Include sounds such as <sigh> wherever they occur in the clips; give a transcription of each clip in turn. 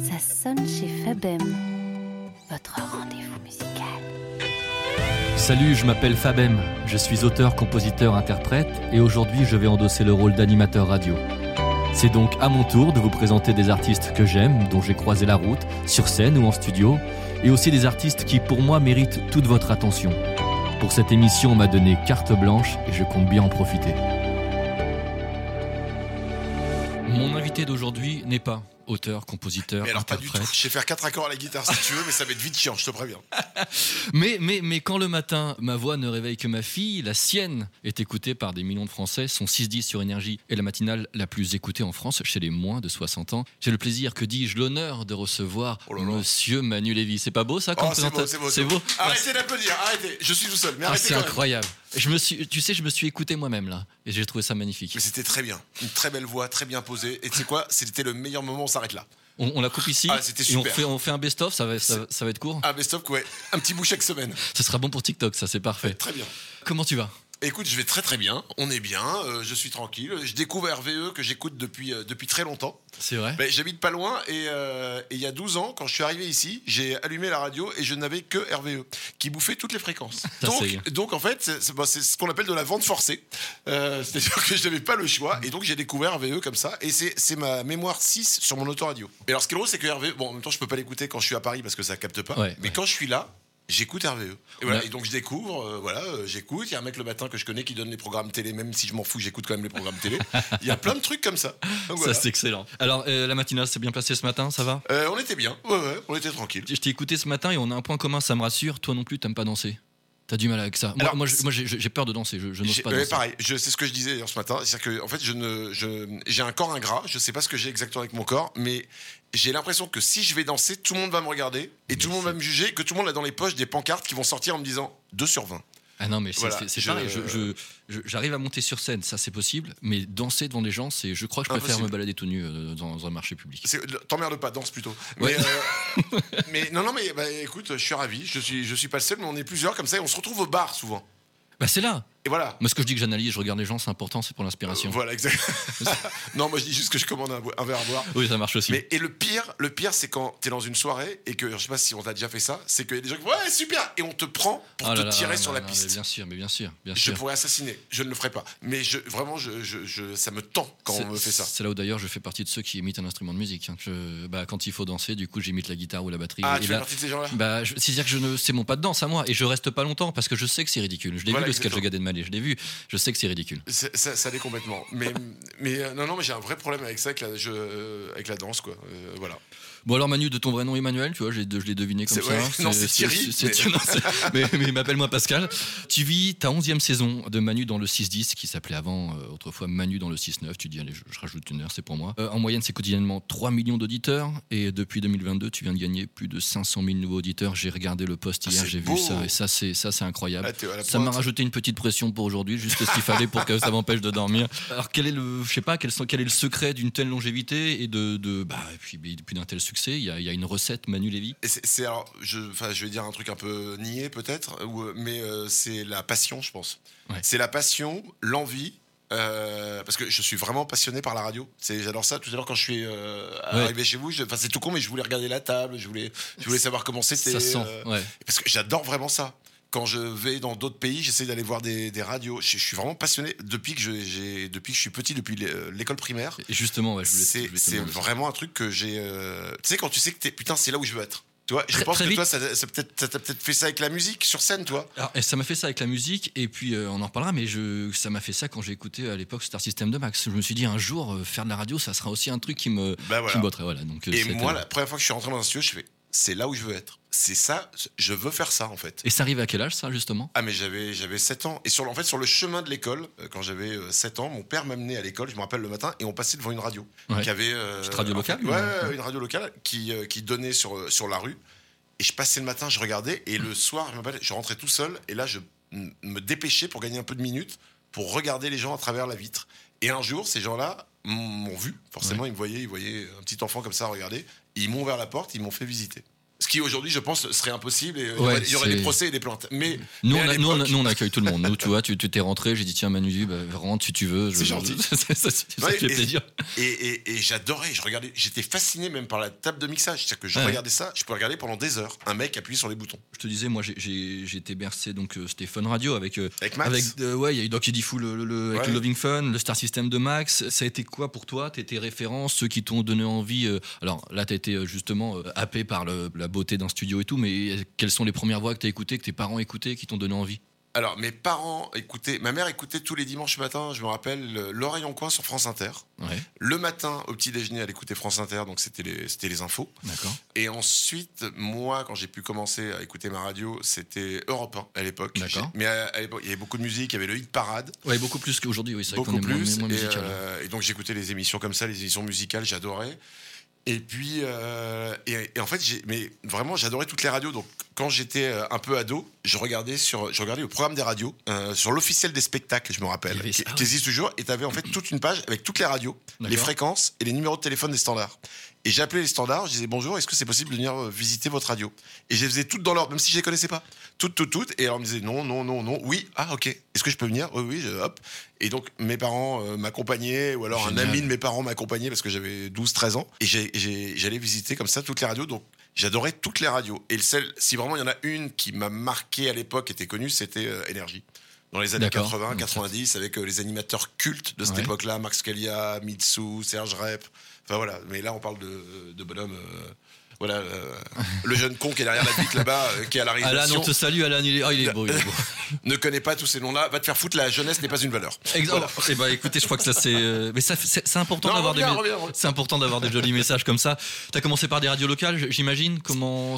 Ça sonne chez Fabem. Votre rendez-vous musical. Salut, je m'appelle Fabem. Je suis auteur, compositeur, interprète et aujourd'hui je vais endosser le rôle d'animateur radio. C'est donc à mon tour de vous présenter des artistes que j'aime, dont j'ai croisé la route, sur scène ou en studio, et aussi des artistes qui pour moi méritent toute votre attention. Pour cette émission, on m'a donné carte blanche et je compte bien en profiter. D'aujourd'hui n'est pas auteur, compositeur, Mais alors pas du tout. Je sais faire quatre accords à la guitare si tu veux, mais ça va être vite chiant, je te préviens. <laughs> Mais, mais, mais quand le matin, ma voix ne réveille que ma fille, la sienne est écoutée par des millions de Français, son 6-10 sur Énergie est la matinale la plus écoutée en France chez les moins de 60 ans. J'ai le plaisir, que dis-je, l'honneur de recevoir Oh là là. Monsieur Manu Lévy. C'est pas beau ça comme Oh, c'est beau, c'est beau, beau Arrêtez d'applaudir, arrêtez. Je suis tout seul, mais Ah, C'est incroyable. Je me suis, tu sais, je me suis écouté moi-même là et j'ai trouvé ça magnifique. Mais c'était très bien. Une très belle voix, très bien posée. Et tu sais quoi C'était le meilleur moment, on s'arrête là. On, on la coupe ici Ah, c'était et on super. fait, on fait un best-of, ça va, ça, ça va être court. Mais stop, ouais. Un petit bout chaque semaine. Ce sera bon pour TikTok, ça c'est parfait. Très bien. Comment tu vas? Écoute, je vais très très bien. On est bien. euh, je suis tranquille. Je découvre RVE que j'écoute depuis, euh, depuis très longtemps. C'est vrai Ben, J'habite pas loin et, euh, et il y a 12 ans, quand je suis arrivé ici, j'ai allumé la radio et je n'avais que RVE qui bouffait toutes les fréquences. Donc, donc en fait, c'est c'est- bon, ce qu'on appelle de la vente forcée. C'est-à-dire que je n'avais pas le choix et donc j'ai découvert RVE comme ça et c'est c'est ma mémoire 6 sur mon autoradio. Et alors ce qui est drôle, c'est que RVE, bon en même temps je peux pas l'écouter quand je suis à Paris parce que ça capte pas, Ouais, mais ouais. quand je suis là, J'écoute RVE. Et, voilà, et donc je découvre, euh, voilà, euh, j'écoute. Il y a un mec le matin que je connais qui donne les programmes télé, même si je m'en fous, j'écoute quand même les programmes télé. <laughs> Il y a plein de trucs comme ça. Donc, voilà. Ça c'est excellent. Alors euh, la matinale s'est bien passée ce matin, ça va? On était bien, ouais, ouais, on était tranquille. Je t'ai écouté ce matin et on a un point commun, ça me rassure. Toi non plus, t'aimes pas danser. T'as du mal avec ça. Moi, Alors, moi, j'ai peur de danser. Je, je n'ose pas danser. pareil, c'est ce que je disais d'ailleurs ce matin, c'est que en fait je ne j'ai un corps ingrat, je sais pas ce que j'ai exactement avec mon corps, mais j'ai l'impression que si je vais danser, tout le monde va me regarder et tout le monde va me juger, que tout le monde a dans les poches des pancartes qui vont sortir en me disant 2 sur 20. Ah non, mais c'est Voilà, pareil. je- je- J'arrive à monter sur scène, ça c'est possible, mais danser devant les gens, c'est. Je crois que je préfère me balader tout nu euh, dans un marché public. T'emmerdes pas, danse plutôt. Ouais. Mais, euh, <laughs> mais non, non, mais bah, écoute, je suis ravi. Je suis, je suis pas le seul, mais on est plusieurs comme ça. Et on se retrouve au bar souvent. Bah c'est là. Et voilà. Moi, ce que je dis que j'analyse, je regarde les gens, c'est important, c'est pour l'inspiration. Euh, voilà, exact. <laughs> non, moi je dis juste que je commande un, un verre à boire. Oui, ça marche aussi. Mais et le pire, le pire, c'est quand t'es dans une soirée et que je sais pas si on t'a déjà fait ça, c'est qu'il y a des gens qui font, ouais super et on te prend pour Oh te là tirer sur la mais piste. Bien sûr, mais bien sûr, bien Je sûr. pourrais assassiner, je ne le ferai pas. Mais je, vraiment, je, je- je- ça me tend quand on me fait ça. C'est là où d'ailleurs je fais partie de ceux qui imitent un instrument de musique. hein. Je- bah, quand il faut danser, du coup j'imite la guitare ou la batterie. Ah, Et tu fais partie de ces gens-là? bah, je- c'est-à-dire que je ne, c'est mon pas de danse à moi et je reste pas longtemps parce que je sais que c'est ridicule. Je l'ai Voilà, vu le sketch de exactement. Gad Elmaleh, je l'ai vu. Je sais que c'est ridicule. Ça, l'est complètement. Mais, euh, non, non, mais j'ai un vrai problème avec ça, avec la, euh, danse, quoi. Euh, voilà. Bon alors Manu, de ton vrai nom Emmanuel, tu vois, je l'ai deviné comme ça. ouais, non, c'est Thierry, mais- mais mais m'appelle-moi Pascal. Tu vis ta onzième saison de Manu dans le 6-10, qui s'appelait avant, euh, autrefois Manu dans le 6-9. Tu dis, allez, je, je rajoute une heure, c'est pour moi. Euh, en moyenne, c'est quotidiennement 3 millions d'auditeurs. Et depuis 2022, tu viens de gagner plus de 500 000 nouveaux auditeurs. J'ai regardé le post Ah, hier, j'ai vu ça. Et ça, c'est ça, c'est incroyable. Ah, Ça m'a rajouté une petite pression pour aujourd'hui, juste ce qu'il fallait pour que ça m'empêche de dormir. Alors quel est le, je sais pas, quel, est le secret d'une telle longévité et de, de bah, et puis, puis d'un tel succès Il y a, il y a une recette, Manu Lévy? C'est alors, je, vais dire un truc un peu niais peut-être, mais euh, c'est la passion, je pense. Ouais. C'est la passion, l'envie. euh, parce que je suis vraiment passionné par la radio. C'est, j'adore ça. Tout à l'heure, quand je suis euh, Ouais. arrivé chez vous, c'est tout con, mais je voulais regarder la table, je voulais, je voulais savoir comment c'était. Ça sent, ouais. Parce que j'adore vraiment ça. Quand je vais dans d'autres pays, j'essaie d'aller voir des, des radios. Je, je suis vraiment passionné depuis que je, depuis que je suis petit, depuis euh, l'école primaire. Et justement, ouais, C'est, vraiment un truc que j'ai. euh, Tu sais, quand tu sais que t'es putain, c'est là où je veux être. Tu vois, je Très- pense très que vite. toi, ça, ça peut-être, ça t'a peut-être fait ça avec la musique sur scène, toi. Alors, et ça m'a fait ça avec la musique, et puis euh, on en reparlera, mais je, ça m'a fait ça quand j'ai écouté à l'époque Star System de Max. Je me suis dit un jour, euh, faire de la radio, ça sera aussi un truc qui me, Bah qui me botterait. Voilà, donc, Et moi, la première fois que je suis rentré dans un studio, je fais, c'est là où je veux être. C'est ça, je veux faire ça en fait. Et ça arrive à quel âge, ça, justement? Ah mais j'avais j'avais 7 ans. Et sur le- en fait sur le chemin de l'école euh, quand j'avais euh, 7 ans mon père m'amenait à l'école je me rappelle le matin et on passait devant une radio. Ouais. qui avait euh, Petite radio en fait, locale, ouais, ouais, une radio locale qui euh, qui donnait sur euh, sur la rue. Et je passais le matin je regardais et le soir je je rentrais tout seul et là je me dépêchais pour gagner un peu de minutes pour regarder les gens à travers la vitre. Et un jour ces gens-là m'ont vu. Forcément ils me voyaient ils voyaient un petit enfant comme ça regarder ils m'ont ouvert la porte ils m'ont fait visiter Ce qui aujourd'hui, je pense, serait impossible. Et il y Ouais, aurait- il y aurait des procès et des plaintes. Mais Nous, mais on, a- nous, on, nous, on accueille tout le monde. Nous, tu <laughs> vois, tu t'es rentré, j'ai dit tiens Manu, bah, rentre si tu veux. Je- C'est gentil. <laughs> ça, ça, ça, ça Ouais, fait et- plaisir. Et, et- et j'adorais, je regardais, j'étais fasciné même par la table de mixage. C'est-à-dire que je Ouais. regardais ça, je peux regarder pendant des heures. Un mec appuyer sur les boutons. Je te disais, moi, j'ai- été bercé donc euh, c'était Fun Radio avec euh, Avec Max. avec euh, ouais, il y a eu Doc Eddie Fool, le, le- avec le Loving Fun, le Star System de Max. Ça a été quoi pour toi? Tes tes références, ceux qui t'ont donné envie euh, Alors là, t'as été euh, justement euh, happé par le- la beauté d'un studio et tout, mais quelles sont les premières voix que t'as écoutées, que tes parents écoutaient, qui t'ont donné envie? Alors, mes parents écoutaient, ma mère écoutait tous les dimanches matin, je me rappelle, le- l'oreille en coin sur France Inter. Ouais, Le matin, au petit déjeuner, elle écoutait France Inter, donc c'était les, c'était les infos. d'accord. Et ensuite, moi, quand j'ai pu commencer à écouter ma radio, c'était Europe 1 à l'époque. D'accord. Mais à, à l'époque, il y avait beaucoup de musique, il y avait le hit parade, Ouais, beaucoup plus qu'aujourd'hui, oui, c'est vrai qu'on beaucoup moins, plus. moins et, musical. euh, et donc j'écoutais les émissions comme ça, les émissions musicales, j'adorais. Et puis, euh, et, et en fait, mais vraiment, j'adorais toutes les radios. Donc, quand j'étais euh, un peu ado, je regardais sur, je regardais le programme des radios euh, sur l'officiel des spectacles, je me rappelle, qui, qui existe toujours. Et tu avais en fait toute une page avec toutes les radios, les fréquences et les numéros de téléphone des standards. Et j'appelais les standards, je disais bonjour, est-ce que c'est possible de venir euh, visiter votre radio? Et je les faisais toutes dans l'ordre, même si je les connaissais pas. Toutes, toutes, toutes. Et alors on me disait non, non, non, non, oui, ah ok, est-ce que je peux venir? Oui, oui, je- hop. Et donc mes parents euh, m'accompagnaient, ou alors Génial. un ami de mes parents m'accompagnait parce que j'avais 12-13 ans. Et j'allais visiter comme ça toutes les radios. Donc j'adorais toutes les radios. Et le seul, si vraiment il y en a une qui m'a marqué à l'époque, était connue, c'était euh, Énergie. Dans les années D'accord. 80, Donc, 90, avec euh, les animateurs cultes de cette Ouais. époque-là, Max Scalia, Mitsu, Serge Rep. Enfin voilà, mais là on parle de, de bonhomme. euh, voilà, euh, le jeune con qui est derrière la vitre là-bas, euh, qui est à la Alan, réalisation, on te salue, Alan, il est, oh, il est beau, il est beau. <laughs> ne connaît pas tous ces noms-là, va te faire foutre, la jeunesse n'est pas une valeur. Voilà. Eh ben, écoutez, je crois que ça c'est, euh, mais ça, c'est important d'avoir des, c'est important d'avoir des jolis messages comme ça. T'as commencé par des radios locales, j'imagine. Comment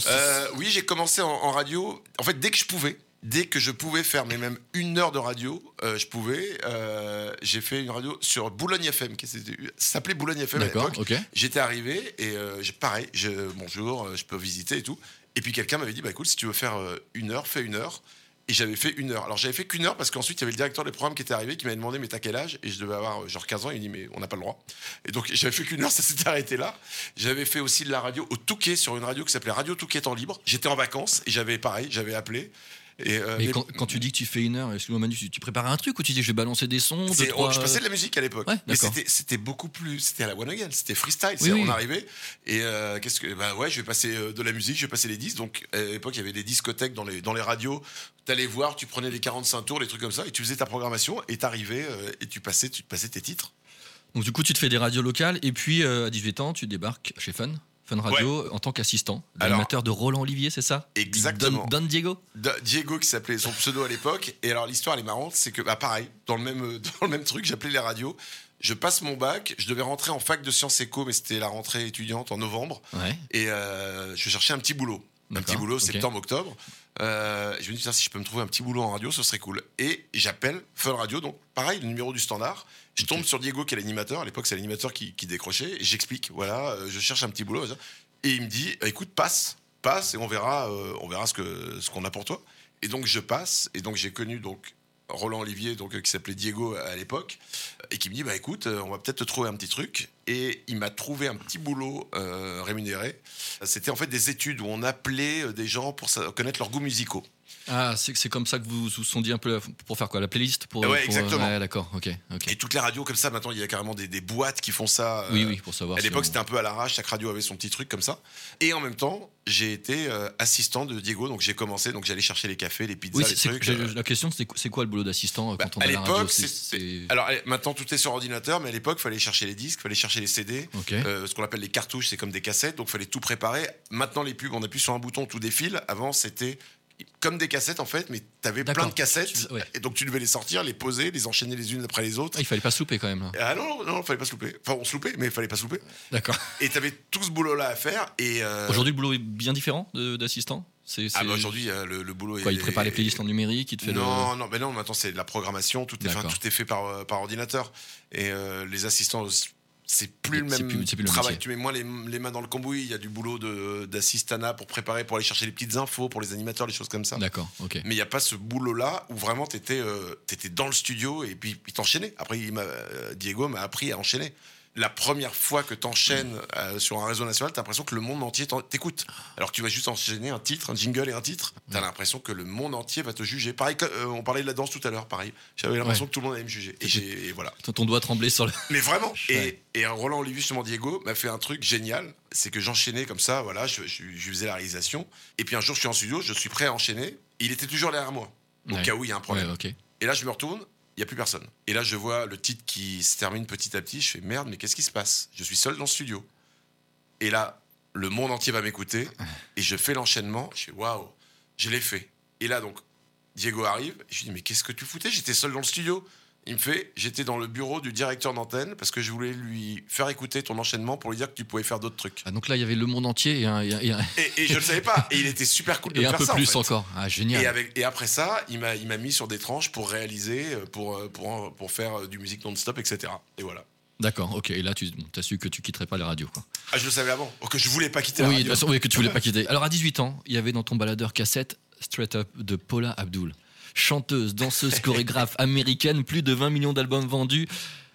oui, j'ai commencé en, en radio. En fait, dès que je pouvais, dès que je pouvais faire, mais même une heure de radio, euh, je pouvais. euh, j'ai fait une radio sur Boulogne FM, qui s'appelait Boulogne FM à D'accord, l'époque. J'étais arrivé et euh, j'ai- pareil, je, bonjour, euh, je peux visiter et tout. Et puis quelqu'un m'avait dit, bah écoute, si tu veux faire une heure, fais une heure. Et j'avais fait une heure. Alors j'avais fait qu'une heure parce qu'ensuite il y avait le directeur des programmes qui était arrivé qui m'avait demandé mais t'as quel âge? Et je devais avoir genre 15 ans. Il dit mais on n'a pas le droit. Et donc j'avais fait qu'une heure, ça s'était arrêté là. J'avais fait aussi de la radio au Touquet sur une radio qui s'appelait Radio Touquet en libre. J'étais en vacances et j'avais pareil, j'avais appelé. Et, euh, Mais mais- quand, quand tu dis que tu fais une heure, excuse-moi Manu, tu, tu prépares un truc ou tu dis je vais balancer des sons deux, C'est- trois, oh, je passais de la musique à l'époque. Ouais, mais c'était, beaucoup plus. C'était à la one again, c'était freestyle. Oui, oui. On arrivait et euh, qu'est-ce que. Bah ouais, je vais passer euh, de la musique, je vais passer les disques. Donc à l'époque, il y avait des discothèques dans les, dans les radios. T'allais voir, tu prenais les 45 tours, les trucs comme ça, et tu faisais ta programmation et t'arrivais euh, et tu passais, tu passais tes titres. Donc du coup, tu te fais des radios locales et puis euh, à 18 ans, tu débarques chez Fun, Fun Radio, en tant qu'assistant, l'animateur de Roland Olivier, c'est ça? Exactement. Don, Don Diego? Diego qui s'appelait son pseudo à l'époque. Et alors l'histoire elle est marrante, c'est que bah, pareil, dans le même <laughs> dans le même truc, j'appelais les radios. Je passe mon bac, je devais rentrer en fac de sciences éco, mais c'était la rentrée étudiante en novembre. Ouais. Et euh, je cherchais un petit boulot. Un petit boulot, ok. septembre, octobre. Euh, je me dis, si je peux me trouver un petit boulot en radio, ce serait cool. Et j'appelle Fun Radio, donc pareil, le numéro du standard. Je tombe sur Diego, qui est l'animateur. À l'époque, c'est l'animateur qui, qui décrochait. Et j'explique, voilà, euh, je cherche un petit boulot. Et il me dit, écoute, passe, passe, et on verra, euh, on verra ce que ce qu'on a pour toi. Et donc je passe, et donc j'ai connu donc Roland Olivier, donc euh, qui s'appelait Diego à l'époque, et qui me dit, bah écoute, euh, on va peut-être te trouver un petit truc. Et il m'a trouvé un petit boulot euh, rémunéré. C'était en fait des études où on appelait euh, des gens pour connaître leurs goûts musicaux. Ah, c'est comme ça que vous vous sont dit un peu la- pour faire quoi La playlist pour, Ouais, pour- exactement. Ouais, d'accord, ok. ok. Et toutes les radios comme ça, maintenant il y a carrément des, des boîtes qui font ça. euh, oui, oui, pour savoir. À si l'époque, on- c'était un peu à l'arrache, chaque radio avait son petit truc comme ça. Et en même temps, j'ai été euh, assistant de Diego, donc j'ai commencé, donc j'allais chercher les cafés, les pizzas, Oui, les c'est- c'est- trucs. j'ai- euh. la question, c'est c'est quoi le boulot d'assistant euh, Bah, quand on à la radio l'époque, c'est- Alors allez, maintenant tout est sur ordinateur, mais à l'époque, il fallait chercher les disques, il fallait chercher les CD. Ok. Euh, ce qu'on appelle les cartouches, c'est comme des cassettes, donc il fallait tout préparer. Maintenant, les pubs, on appuie sur un bouton, tout défile. Avant, c'était comme des cassettes en fait, mais tu avais plein de cassettes, Tu- ouais. et donc tu devais les sortir, les poser, les enchaîner les unes après les autres. Ah, il fallait pas souper quand même. là. Ah non, non, non, fallait pas se louper. Enfin, on se loupait, mais il fallait pas se louper. D'accord. Et tu avais tout ce boulot-là à faire. Et euh, Aujourd'hui, le boulot est bien différent d'assistant? C'est ah bah aujourd'hui, euh, le, le boulot quoi est. Il prépare les playlists en numérique, il te fait non, non, mais non, maintenant c'est de la programmation, tout est, fait, D'accord. tout est fait par, euh, par ordinateur. Et euh, les assistants, c'est plus le même plus- plus travail. Tu mets moins les, les mains dans le cambouis, il y a du boulot de- d'assistana pour préparer, pour aller chercher les petites infos, pour les animateurs, les choses comme ça. D'accord, ok. Mais il n'y a pas ce boulot-là où vraiment tu étais, dans le studio et puis il t'enchaînait. Après, il euh, Diego m'a appris à enchaîner. La première fois que t'enchaînes euh, sur un réseau national, t'as l'impression que le monde entier t'écoute. Alors que tu vas juste enchaîner un titre, un jingle et un titre, t'as l'impression que le monde entier va te juger. Pareil, euh, on parlait de la danse tout à l'heure, pareil. J'avais l'impression Ouais. que tout le monde allait me juger. Et, voilà. Ton doigt tremblé sur le. <laughs> Mais vraiment. Ouais. Et, et Roland Olivier, justement, Diego, m'a fait un truc génial. C'est que j'enchaînais comme ça, voilà, je, je- je faisais la réalisation. Et puis un jour, je suis en studio, je suis prêt à enchaîner. Il était toujours derrière moi. Au Ouais. cas où il y a un problème. Et là, je me retourne, il n'y a plus personne. Et là, je vois le titre qui se termine petit à petit. Je fais merde, mais qu'est-ce qui se passe? Je suis seul dans le studio. Et là, le monde entier va m'écouter. <laughs> Et je fais l'enchaînement. Je fais waouh, je l'ai fait. Et là, donc, Diego arrive. Je lui dis, mais qu'est-ce que tu foutais? J'étais seul dans le studio. Il me fait, j'étais dans le bureau du directeur d'antenne parce que je voulais lui faire écouter ton enchaînement pour lui dire que tu pouvais faire d'autres trucs. Ah, donc là, il y avait le monde entier et un, et un- et un- Et, et je ne le savais pas. Et il était super cool <laughs> de et un faire peu ça. en plus fait. encore. Ah, génial. Et, avec, et après ça, il m'a, il m'a mis sur des tranches pour réaliser, pour, pour, pour faire euh, du musique non-stop, etc. Et voilà. D'accord, ok. Et là, tu as su que tu quitterais pas les radios. Quoi. Ah, je le savais avant, que je voulais pas quitter la Oui, de radio. toute façon, oui, que tu voulais <laughs> pas quitter. Alors, à 18 ans, il y avait dans ton baladeur cassette Straight Up de Paula Abdul. Chanteuse, danseuse, <laughs> chorégraphe américaine, plus de 20 millions d'albums vendus.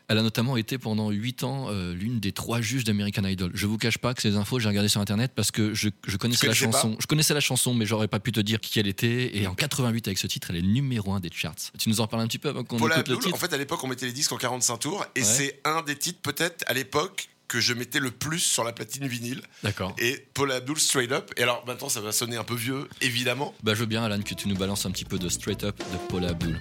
Elle a notamment été pendant 8 ans euh, l'une des trois juges d'American Idol. Je vous cache pas que ces infos, j'ai regardé sur internet parce que je, je connaissais la chanson. Je connaissais la chanson, mais j'aurais pas pu te dire qui elle était. Et en 88, avec ce titre, elle est numéro 1 des charts. Tu nous en parles un petit peu avant qu'on écoute le titre? en fait, à l'époque, on mettait les disques en 45 tours, et Ouais. c'est un des titres, peut-être, à l'époque, que je mettais le plus sur la platine vinyle. D'accord. Et Paula Abdul, Straight Up. Et alors, maintenant, ça va sonner un peu vieux, évidemment. Bah, je veux bien, Alan, que tu nous balances un petit peu de Straight Up de Paula Abdul.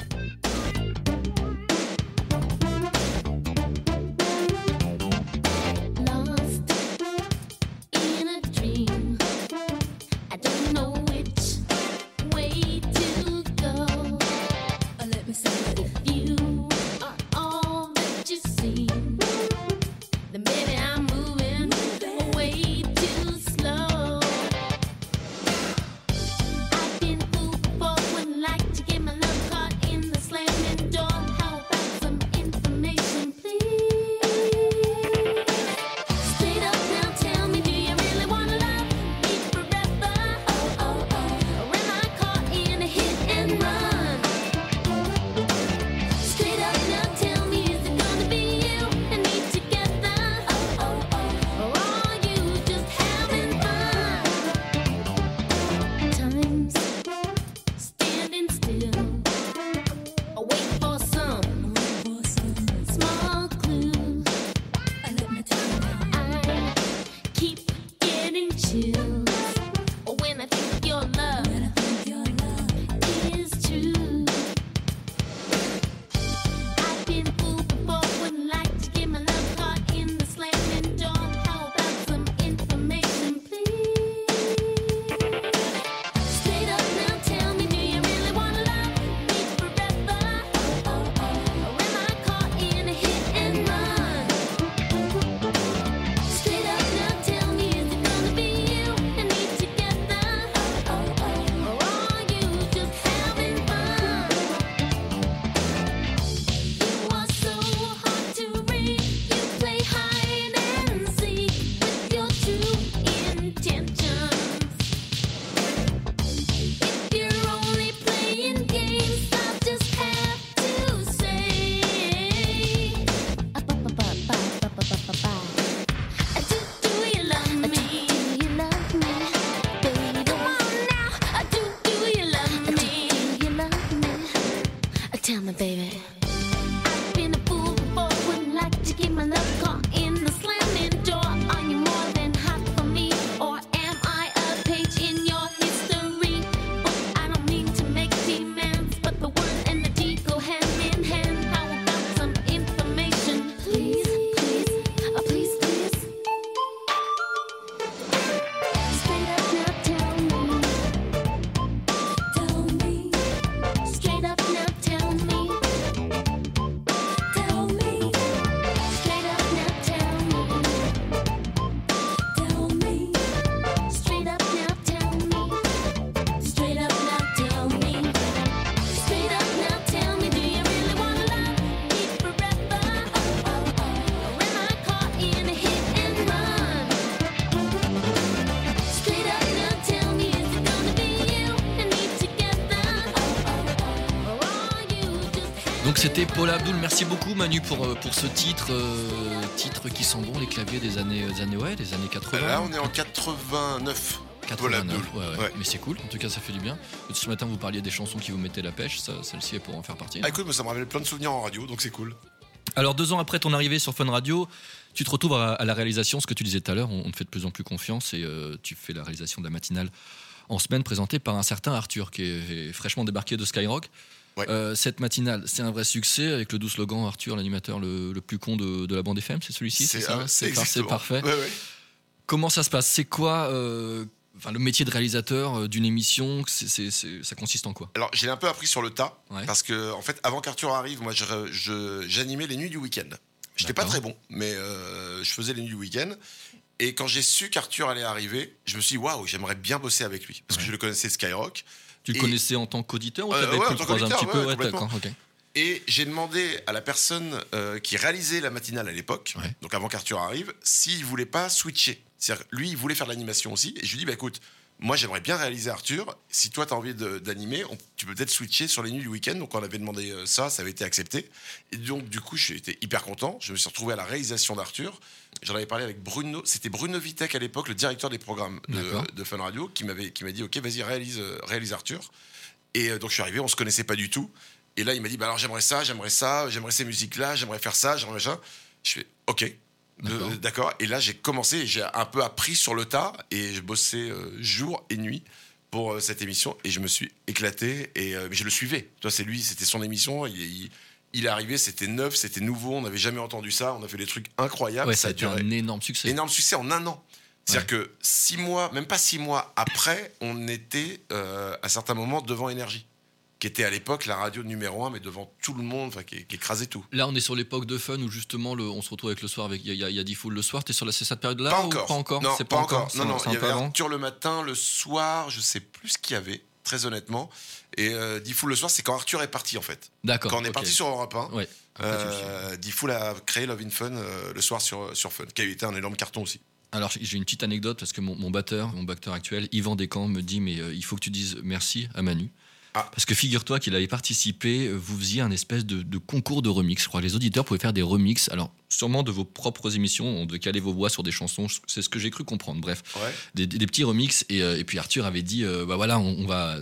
Abdul. Merci beaucoup Manu pour, euh, pour ce titre. euh, titre qui sent bon les claviers des années, des années, ouais, des années 80. Là, on est en 89. Paul 89, Abdul. ouais, ouais. Ouais. Mais c'est cool, en tout cas ça fait du bien. Ce matin vous parliez des chansons qui vous mettaient la pêche, celle-ci est pour en faire partie. Ah, écoute, moi, ça me rappelle plein de souvenirs en radio, donc c'est cool. Alors deux ans après ton arrivée sur Fun Radio, tu te retrouves à, à la réalisation, ce que tu disais tout à l'heure, on, on te fait de plus en plus confiance et euh, tu fais la réalisation de la matinale en semaine présentée par un certain Arthur qui est, est fraîchement débarqué de Skyrock. Ouais. Euh, cette matinale, c'est un vrai succès avec le doux slogan Arthur, l'animateur le, le plus con de, de la bande FM, c'est celui-ci, c'est ça ah, C'est parfait. Ouais, ouais. Comment ça se passe? C'est quoi euh, le métier de réalisateur euh, d'une émission? Ça consiste en quoi? Alors, j'ai un peu appris sur le tas, parce que, en fait, avant qu'Arthur arrive, moi, j'animais les nuits du week-end. J'étais pas très bon, mais euh, je faisais les nuits du week-end. Et quand j'ai su qu'Arthur allait arriver, je me suis dit, waouh, j'aimerais bien bosser avec lui. Parce que je le connaissais Skyrock. Tu le connaissais en tant qu'auditeur ou Euh, tu avais ouais, pu le croiser un petit peu ouais, Ouais, complètement. d'accord, ok. Et j'ai demandé à la personne euh, qui réalisait la matinale à l'époque, Ouais. donc avant qu'Arthur arrive, s'il voulait pas switcher. C'est-à-dire, lui, il voulait faire de l'animation aussi. Et je lui dis, bah écoute, moi j'aimerais bien réaliser Arthur. Si toi tu as envie d'animer, tu peux peut-être switcher sur les nuits du week-end. Donc on avait demandé euh, ça, ça avait été accepté. Et donc du coup, j'étais hyper content. Je me suis retrouvé à la réalisation d'Arthur. J'en avais parlé avec Bruno. C'était Bruno Vitek à l'époque, le directeur des programmes de, de Fun Radio, qui m'avait qui m'a dit, ok, vas-y réalise, euh, réalise Arthur. Et euh, donc je suis arrivé, on se connaissait pas du tout. Et là, il m'a dit, bah alors j'aimerais ça, j'aimerais ça, j'aimerais ces musiques-là, j'aimerais faire ça, j'aimerais ça. Je fais, ok, D'accord. Euh, d'accord. Et là, j'ai commencé, j'ai un peu appris sur le tas, et je bossais euh, jour et nuit pour euh, cette émission, et je me suis éclaté, et euh, je le suivais. Toi, c'est lui, c'était son émission, il, il, il est arrivé, c'était neuf, c'était nouveau, on n'avait jamais entendu ça, on a fait des trucs incroyables, Ouais, ça a duré un énorme succès. énorme succès en un an. C'est-à-dire que six mois, même pas six mois après, on était euh, à certains moments devant Énergie, qui était à l'époque la radio numéro un, mais devant tout le monde, qui, qui écrasait tout. Là, on est sur l'époque de fun où justement le, on se retrouve avec le soir avec il y, a- il y a- il y a 10 foules le soir. T'es sur la, c'est cette période-là pas ou encore. Pas encore. Non, c'est pas, encore. Non, non, il y avait le matin, le soir, je sais plus ce qu'il y avait, très honnêtement. Et euh, Diffoul le soir, c'est quand Arthur est parti en fait. D'accord. Quand on est parti sur Europe 1, Ouais. Euh, Diffoul a créé Love in Fun euh, le soir sur, sur Fun, qui a été un énorme carton aussi. Alors j'ai une petite anecdote parce que mon, mon batteur, mon batteur actuel, Yvan Descamps, me dit mais euh, il faut que tu dises merci à Manu. Ah. Parce que figure-toi qu'il avait participé, vous faisiez un espèce de, de concours de remix. Je crois que les auditeurs pouvaient faire des remixes. Alors sûrement de vos propres émissions, on devait caler vos voix sur des chansons. C'est ce que j'ai cru comprendre. Bref, Ouais. des, petits remixes. Et, et puis Arthur avait dit, euh, bah voilà, on, on va,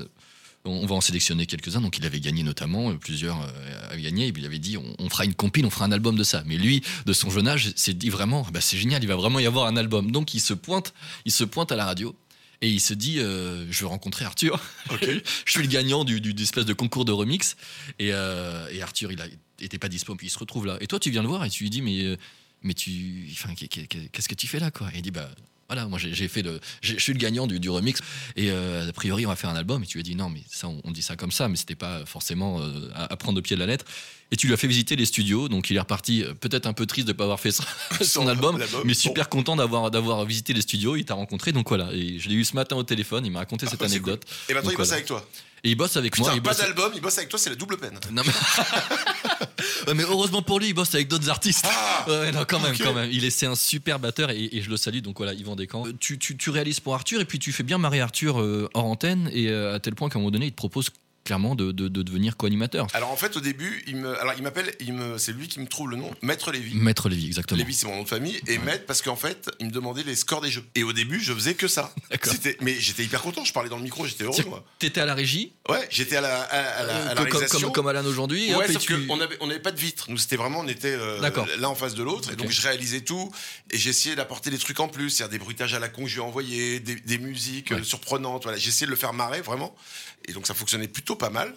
on, va en sélectionner quelques-uns. Donc il avait gagné notamment, euh, plusieurs euh, avaient gagné. Et puis il avait dit, on, on fera une compile, on fera un album de ça. Mais lui, de son jeune âge, s'est dit vraiment, bah, c'est génial, il va vraiment y avoir un album. Donc il se pointe, il se pointe à la radio. Et il se dit, euh, je veux rencontrer Arthur. <laughs> je suis le gagnant du, du- d'espèce de concours de remix. Et, euh, et Arthur, il a, était pas dispo, puis il se retrouve là. Et toi, tu viens le voir et tu lui dis, mais, euh, mais tu, enfin, qu'est-ce que tu fais là, quoi? Et il dit, bah, voilà, moi j'ai fait je suis le gagnant du, remix et euh, a priori on va faire un album. Et tu lui as dit non, mais ça on, on dit ça comme ça, mais c'était pas forcément euh, à, à prendre au pied de la lettre. Et tu lui as fait visiter les studios, donc il est reparti euh, peut-être un peu triste de pas avoir fait <laughs> son, album, album, mais bon. super content d'avoir d'avoir visité les studios. Il t'a rencontré, donc voilà. Et je l'ai eu ce matin au téléphone, il m'a raconté cette bah, c'est anecdote. Et maintenant, Donc il bosse voilà. avec toi. Et il bosse avec moi. Putain, il pas bosse- d'album, il bosse avec toi, c'est la double peine. non, <laughs> mais... Heureusement pour lui, il bosse avec d'autres artistes. Ah Ouais, non, quand même, quand même. Il est, c'est un super batteur et, et je le salue. Donc voilà, Yvan Descamps. Euh, Tu, tu, tu réalises pour Arthur et puis tu fais bien marrer Arthur euh, hors antenne et à tel point qu'à un moment donné, il te propose clairement de, de, de devenir co-animateur. Alors en fait, au début, il me, alors il m'appelle, il me, c'est lui qui me trouve le nom, Maître Lévy. Maître Lévy, exactement. Lévy, c'est mon nom de famille. Et Maître, parce qu'en fait, il me demandait les scores des jeux. Et au début, je faisais que ça. <laughs> C'était, mais j'étais hyper content. Je parlais dans le micro, j'étais heureux, moi. T'étais à la régie, Ouais, j'étais à la, à, à la, à la euh, comme, comme, comme Alan aujourd'hui. Ouais, sauf tu- qu'on avait, on n'avait pas de vitre. Nous, c'était vraiment, on était euh, l'un en face de l'autre. Et donc, je réalisais tout. Et j'essayais d'apporter des trucs en plus. C'est-à-dire des bruitages à la con que je lui des, des musiques Ouais. euh, surprenantes. Voilà, j'essayais de le faire marrer, vraiment. Et donc, ça fonctionnait plutôt pas mal.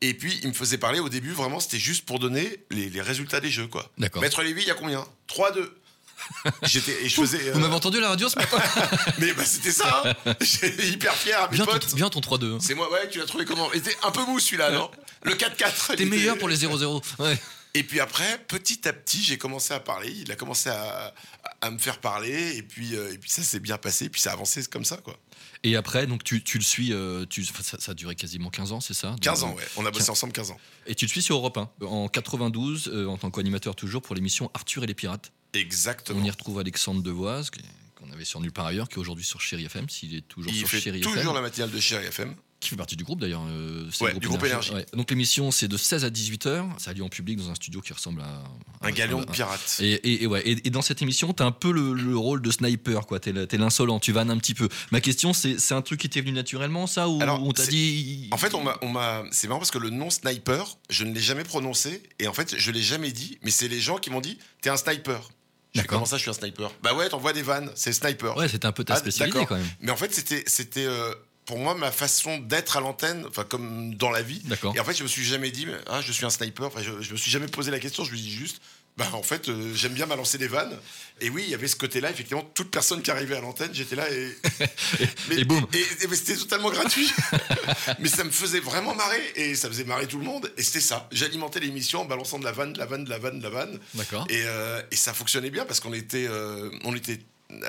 Et puis, il me faisait parler au début, vraiment, c'était juste pour donner les, les résultats des jeux, quoi. D'accord. Maître Lévy, il y a combien? 3-2. <laughs> J'étais, et je faisais. euh, Vous m'avez entendu à la radio ce matin? <laughs> Mais bah, c'était ça, hein. <laughs> J'étais hyper fier à mes ton, potes. viens ton 3-2. hein. C'est moi, ouais, tu l'as trouvé comment? Il était un peu mou celui-là, non? Le 4-4. T'es il était- meilleur pour les 0-0. Ouais. Et puis après, petit à petit, j'ai commencé à parler. Il a commencé à, à me faire parler. Et puis, euh, et puis ça s'est bien passé. Et puis ça a avancé comme ça, quoi. Et après, donc tu, tu le suis, euh, tu, ça, ça a duré quasiment 15 ans, c'est ça? 15 ans, ouais. On a bossé ensemble 15 ans. Et tu le suis sur Europe 1, en 92, euh, en tant qu'animateur toujours, pour l'émission Arthur et les Pirates. Exactement. On y retrouve Alexandre Devoise, qu'on avait sur Nulle part ailleurs, qui est aujourd'hui sur Chéri FM, s'il est toujours Il sur fait Chéri toujours FM. la matinale de Chéri FM. Qui fait partie du groupe d'ailleurs. euh, c'est Ouais, le du groupe Énergie. Ouais. Donc l'émission, c'est de 16 à 18h. Ça a lieu en public dans un studio qui ressemble à. Un galion de pirate. Et, et, et ouais, et, et dans cette émission, t'as un peu le, le rôle de sniper, quoi. T'es le- t'es l'insolent, tu vannes un petit peu. Ma question, c'est c'est un truc qui t'est venu naturellement, ça Ou Alors, on t'a dit. En fait, on m'a, c'est marrant parce que le nom sniper, je ne l'ai jamais prononcé et en fait, je l'ai jamais dit. Mais c'est les gens qui m'ont dit, t'es un sniper. Je fais. Comment ça, je suis un sniper? Bah ouais, t'envoies des vannes, c'est sniper. Ouais, c'était un peu ta Ah, spécialité quand même. Mais en fait, c'était, c'était euh, pour moi ma façon d'être à l'antenne, enfin comme dans la vie. Et en fait, je me suis jamais dit, ah, je suis un sniper. Enfin, je, je me suis jamais posé la question. Je me dis juste, bah en fait, euh, j'aime bien balancer des vannes. Et oui, il y avait ce côté-là. Effectivement, toute personne qui arrivait à l'antenne, j'étais là et <laughs> mais- Et boum. Et, et- mais c'était totalement gratuit. <laughs> mais ça me faisait vraiment marrer et ça faisait marrer tout le monde. Et c'était ça. J'alimentais l'émission en balançant de la vanne, de la vanne, de la vanne, de la vanne. D'accord. Et, euh, et ça fonctionnait bien parce qu'on était, euh, on était,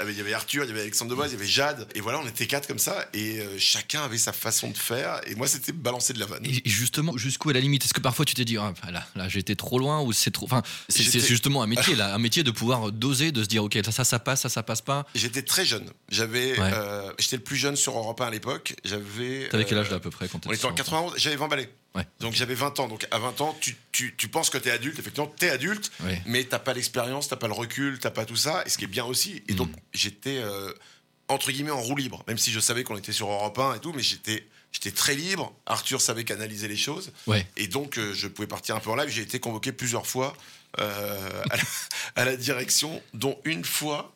il y avait Arthur, il y avait Alexandre Devoise, il y avait Jade, et voilà, on était quatre comme ça, et euh, chacun avait sa façon de faire, et moi c'était balancer de la vanne. Et justement, jusqu'où est la limite? Est-ce que parfois tu t'es dit, ah, là, là j'ai été trop loin ou c'est trop. Enfin, c'est J'étais- c'est justement un métier, <laughs> là, un métier de pouvoir doser, de se dire, ok, ça, ça, ça passe, ça, ça passe pas. J'étais très jeune, j'avais, Ouais. euh, j'étais le plus jeune sur Europe 1 à l'époque, j'avais. T'avais quel euh, âge là à peu près quand On était en sur- 91, j'avais 20 balais. Ouais. Donc j'avais 20 ans. Donc à 20 ans, tu, tu, tu penses que t'es adulte, effectivement, t'es adulte, Ouais. mais t'as pas l'expérience, t'as pas le recul, t'as pas tout ça, et ce qui est bien aussi. Et donc Mm. j'étais euh, entre guillemets en roue libre, même si je savais qu'on était sur Europe 1 et tout, mais j'étais j'étais très libre. Arthur savait canaliser les choses, Ouais. et donc euh, je pouvais partir un peu en live. J'ai été convoqué plusieurs fois euh, à, la, <laughs> à la direction, dont une fois.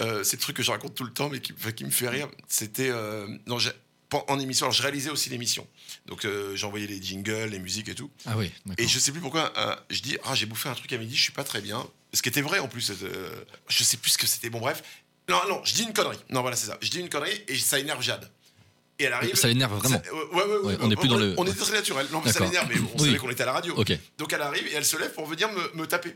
euh, c'est le truc que je raconte tout le temps, mais qui, me fait rire. C'était non, en émission. Alors je réalisais aussi l'émission, donc euh, j'envoyais les jingles, les musiques et tout. Ah oui. Et je sais plus pourquoi, euh, je dis, ah, j'ai bouffé un truc à midi, je suis pas très bien. Ce qui était vrai en plus, euh, je sais plus ce que c'était. Bon, bref. Non, non, je dis une connerie. Non, voilà, c'est ça. Je dis une connerie et ça énerve Jade. Et elle arrive. Ça l'énerve vraiment. Ça- ouais, ouais, ouais, Ouais, on est plus dans le- On était très naturel. Non, mais ça l'énerve, mais on Oui. savait qu'on était à la radio. Ok. Donc elle arrive et elle se lève pour venir me, me taper.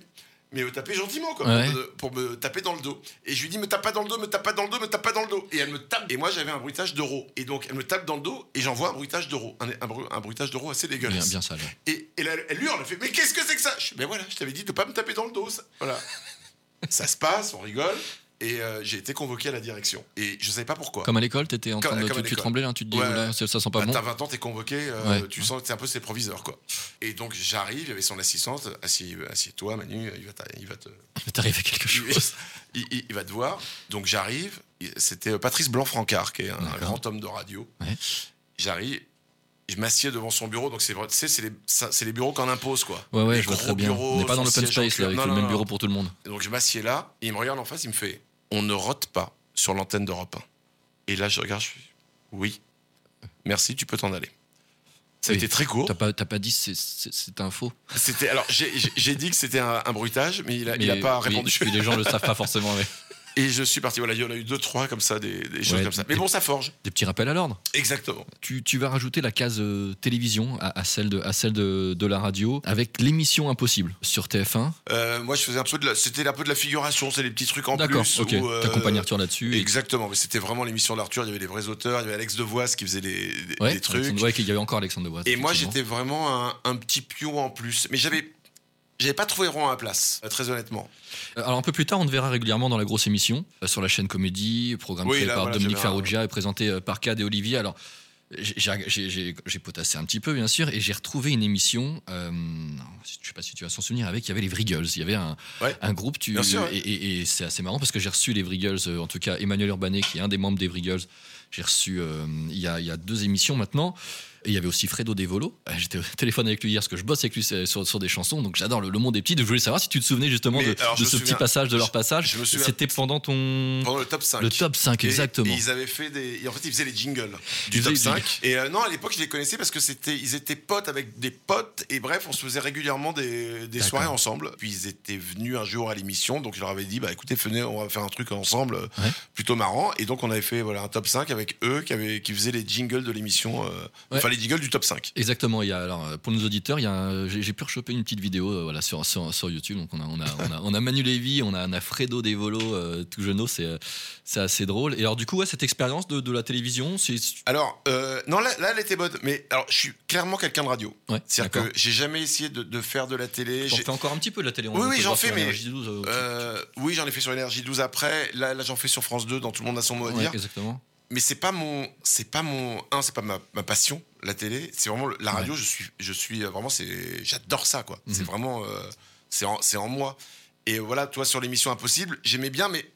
Mais me taper gentiment, quoi. Ouais. Pour, me, pour me taper dans le dos. Et je lui dis, me tape pas dans le dos, me tape pas dans le dos, me tape pas dans le dos. Et elle me tape. Et moi, j'avais un bruitage d'euro. Et donc, elle me tape dans le dos et j'envoie un bruitage d'euro. Un, un, bru- un bruitage d'euro assez Bien, dégueulasse. bien sale. ouais. Et, et là, elle hurle, elle fait Mais qu'est-ce que c'est que ça? Je fais, Mais voilà, je t'avais dit de pas me taper dans le dos. ça. Voilà. <laughs> ça se passe, on rigole. Et euh, j'ai été convoqué à la direction. Et je savais pas pourquoi. Comme à l'école, t'étais en Comme- train de. comme Tu, tu tremblais là, tu te dis, Ouais. oula, ça, ça sent pas Bah, bon. T'as 20 ans, t'es convoqué, euh, Ouais. tu sens que c'est un peu ses proviseurs, quoi. Et donc j'arrive, il y avait son assistante, assis- assieds-toi, Manu, il va, il va te, Il m'est arrivé quelque chose. <laughs> il- il- il va te voir. Donc j'arrive, c'était euh, Patrice Blanc-Francard, qui est un, grand homme de radio. Ouais. J'arrive, je m'assieds devant son bureau, donc c'est c'est les, c'est les bureaux qu'on impose, quoi. Ouais, ouais, Les je vois très bien. bureaux, On n'est pas dans l'open space là, avec Non, le non, même non. bureau pour tout le monde. Donc je m'assieds là, et il me regarde en face, il me fait On ne rote pas sur l'antenne d'Europe 1. Et là, je regarde, je fais Oui, merci, tu peux t'en aller. Ça a été très court. T'as pas, pas dit c'est- un faux. C'était alors j'ai- dit que c'était un, un bruitage, mais il a, il a Mais- pas répondu. les gens le savent pas forcément. mais <laughs> Et je suis parti. Voilà, il y en a eu deux trois comme ça, des, des choses Ouais, comme ça. Mais bon, ça forge. Des petits rappels à l'ordre. Exactement. Tu, tu vas rajouter la case euh, télévision à, à celle, de, à celle de, de la radio avec l'émission Impossible sur TF1. Euh, moi, je faisais un peu de la, c'était un peu de la figuration, c'est des petits trucs en D'accord, plus. ok. où, euh, T'accompagnes Arthur là-dessus. et- Exactement, mais c'était vraiment l'émission d'Arthur. Il y avait les vrais auteurs, il y avait Alex Devoise qui faisait les, les- Ouais, les trucs. Alexandre- ouais, qu'il y avait encore Alexandre Devoise. Et moi, j'étais vraiment un, un petit pion en plus. Mais j'avais, j'avais pas trouvé rond à la place, euh, très honnêtement. Euh, Alors un peu plus tard, on te verra régulièrement dans la grosse émission euh, sur la chaîne Comédie, programme Oui, créé là, par voilà, Dominique Farrugia et présenté par Cad et Olivier. Alors j'ai- potassé un petit peu bien sûr et j'ai retrouvé une émission. Euh, je sais pas si tu vas s'en souvenir avec. Il y avait les Vrigals. Il y avait un, Ouais. un groupe. Tu, Bien sûr, ouais. et, et- et c'est assez marrant parce que j'ai reçu les Vrigals. euh, en tout cas, Emmanuel Urbanet qui est un des membres des Vrigals. J'ai reçu euh, il, y a, il y a deux émissions maintenant. Et il y avait aussi Fredo Devolo. Euh, J'étais au <laughs> téléphone avec lui hier parce que je bosse avec lui sur, sur des chansons. Donc j'adore le, le monde des petits. Je voulais savoir si tu te souvenais justement Mais de, alors, de je ce petit passage, de leur passage. je me souviens- C'était pendant ton. Pendant le top 5. Le top 5, Et- exactement. Et ils avaient fait des. et en fait, ils faisaient les jingles du top faisaient- 5. Et euh, non, à l'époque, je les connaissais parce que c'était, ils étaient potes avec des potes. Et bref, on se faisait régulièrement des, des soirées ensemble. Puis ils étaient venus un jour à l'émission. Donc je leur avais dit, bah écoutez, venez, on va faire un truc ensemble euh, Ouais. plutôt marrant. Et donc on avait fait voilà, un top 5 avec eux qui, avaient, qui faisaient les jingles de l'émission. euh, Ouais. Enfin, les jingles du top 5. Exactement. Il y a, alors, euh, pour nos auditeurs, il y a j'ai j'ai pu rechoper une petite vidéo euh, voilà, sur, sur, sur YouTube. Donc, on a, on, a, on, a, on a Manu Lévy, on a, on a Fredo Devolo, euh, tout jeune, c'est c'est assez drôle. Et alors, du coup, ouais, cette expérience de, de la télévision, c'est. Alors, euh, non, là, là, elle était bonne. Mais alors, je suis clairement quelqu'un de radio. Ouais, C'est-à-dire d'accord. que j'ai jamais essayé de, de faire de la télé. J'ai- fais encore un petit peu de la télé. on- Oui, oui, j'en fais, mais, Énergie 12, oui, j'en ai fait sur Énergie 12 après. Là, là j'en fais sur France 2, dans Tout le monde a son mot à ouais, dire. exactement. Mais c'est pas mon, c'est pas mon, un, c'est pas ma, ma passion, la télé. C'est vraiment la radio. Je suis, je suis euh, vraiment, c'est, j'adore ça, quoi. C'est Mhm. vraiment, euh, c'est en, c'est en moi. Et voilà, toi sur l'émission Impossible, j'aimais bien, mais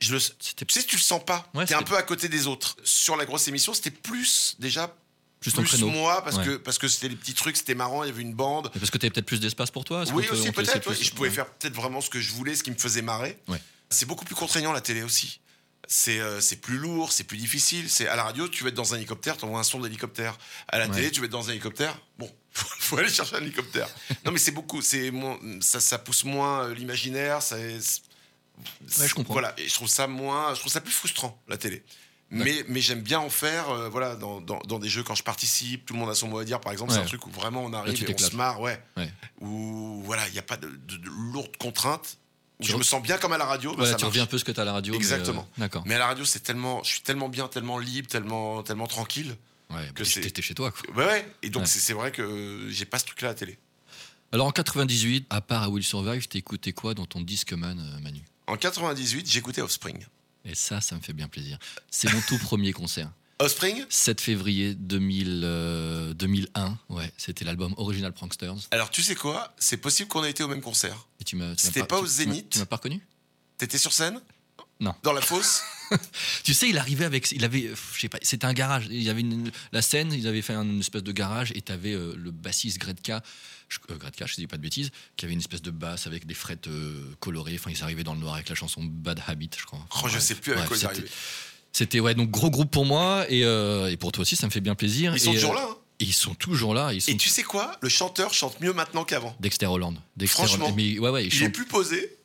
je tu sais, tu le sens pas. Ouais, T'es un peu à côté des autres. Sur la grosse émission, c'était plus déjà juste plus moi parce Ouais. que parce que c'était les petits trucs, c'était marrant. Il y avait une bande. Parce que t'avais peut-être plus d'espace pour toi Oui, aussi peut-être. ouais. Je pouvais ouais. faire peut-être vraiment ce que je voulais, ce qui me faisait marrer. Ouais. C'est beaucoup plus contraignant la télé aussi. C'est euh, c'est plus lourd, c'est plus difficile. C'est à la radio, tu vas être dans un hélicoptère, t'envoies un son d'hélicoptère. À la Ouais. télé, tu vas être dans un hélicoptère. Bon, <laughs> faut, faut aller chercher un hélicoptère. non, mais c'est beaucoup. C'est moins- ça, ça pousse moins euh, l'imaginaire. Ça, Ouais, je comprends. Voilà, et je trouve ça moins, je trouve ça plus frustrant la télé. Mais, mais j'aime bien en faire, euh, voilà, dans, dans, dans des jeux quand je participe, tout le monde a son mot à dire, par exemple, c'est un truc où vraiment on arrive tu et on se marre, ouais. Ouais. Où voilà, il n'y a pas de, de- de lourdes contraintes. Tu je me sens bien comme à la radio. bah, Voilà, ça tu reviens un peu ce que t'as à la radio. mais, Exactement. euh, D'accord. Mais à la radio, c'est tellement, je suis tellement bien, tellement libre, tellement, tellement tranquille. Ouais, que bah, c'est- t'étais chez toi. Quoi. Ouais, ouais. Et donc Ouais. c'est c'est vrai que j'ai pas ce truc-là à la télé. Alors en 98, à part à Will Survive, écouté quoi dans ton Discman, euh, Manu? En 98, j'écoutais Offspring. Et ça, ça me fait bien plaisir. C'est mon tout <laughs> premier concert. Offspring 7 février 2000, euh, 2001, ouais, c'était l'album Original Pranksters. Alors tu sais quoi? C'est possible qu'on ait été au même concert. Et tu C'était pas au Zénith Tu m'as pas reconnu? T'étais sur scène? Non. Dans la fosse? <laughs> Tu sais, il arrivait avec, il avait, je sais pas, c'était un garage. Il y avait une- la scène, ils avaient fait une espèce de garage et t'avais euh, le bassiste Gredka, je, euh, Gredka, je dis pas de bêtises, qui avait une espèce de basse avec des frettes euh, colorées. Enfin, ils arrivaient dans le noir avec la chanson Bad Habit, je crois. Oh, je Bref, sais plus avec bref, quoi ils arrivaient. C'était ouais, donc gros groupe pour moi et, euh, et pour toi aussi, ça me fait bien plaisir. Ils sont Et, toujours euh, là. hein. et ils sont toujours là. Ils sont Et tu sais quoi? Le chanteur chante mieux maintenant qu'avant. Dexter Holland. Dexter Franchement, Holland. Mais ouais, ouais, il Il est plus posé.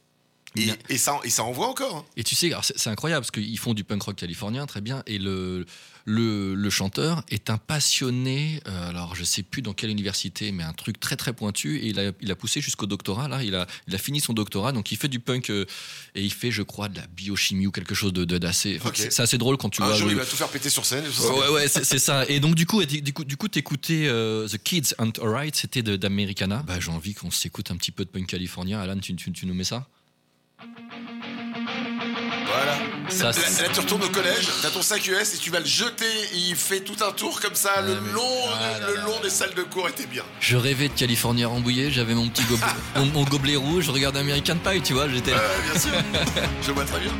Et, ça, et ça envoie encore. hein. Et tu sais, c'est incroyable parce qu'ils font du punk rock californien, très bien. Et le, le, le chanteur est un passionné, euh, alors je sais plus dans quelle université, mais un truc très très pointu. Et il a, il a poussé jusqu'au doctorat. Là, il a, il a fini son doctorat. Donc il fait du punk euh, et il fait, je crois, de la biochimie ou quelque chose de d'assez. enfin, c'est- assez drôle quand tu Un vois. jour, le- il va tout faire péter sur scène. ça Ouais, ouais, c'est c'est ça. Et donc, du coup, du coup, du coup t'écoutais euh, The Kids Aren't Alright, c'était de- d'Americana. Bah, j'ai envie qu'on s'écoute un petit peu de punk californien. Alan, tu, tu, tu nous mets ça? Voilà. Ça, là, là, tu retournes au collège, t'as ton sac US et tu vas le jeter. et il fait tout un tour comme ça, le mais- long, Ah le, là là long là des salles de cours était bien. Je rêvais de Californie rembouillé, j'avais mon petit gobelet, <laughs> mon, mon gobelet rouge, je regardais American Pie, tu vois, j'étais. Ouais, bien sûr. <laughs> Je vois très bien.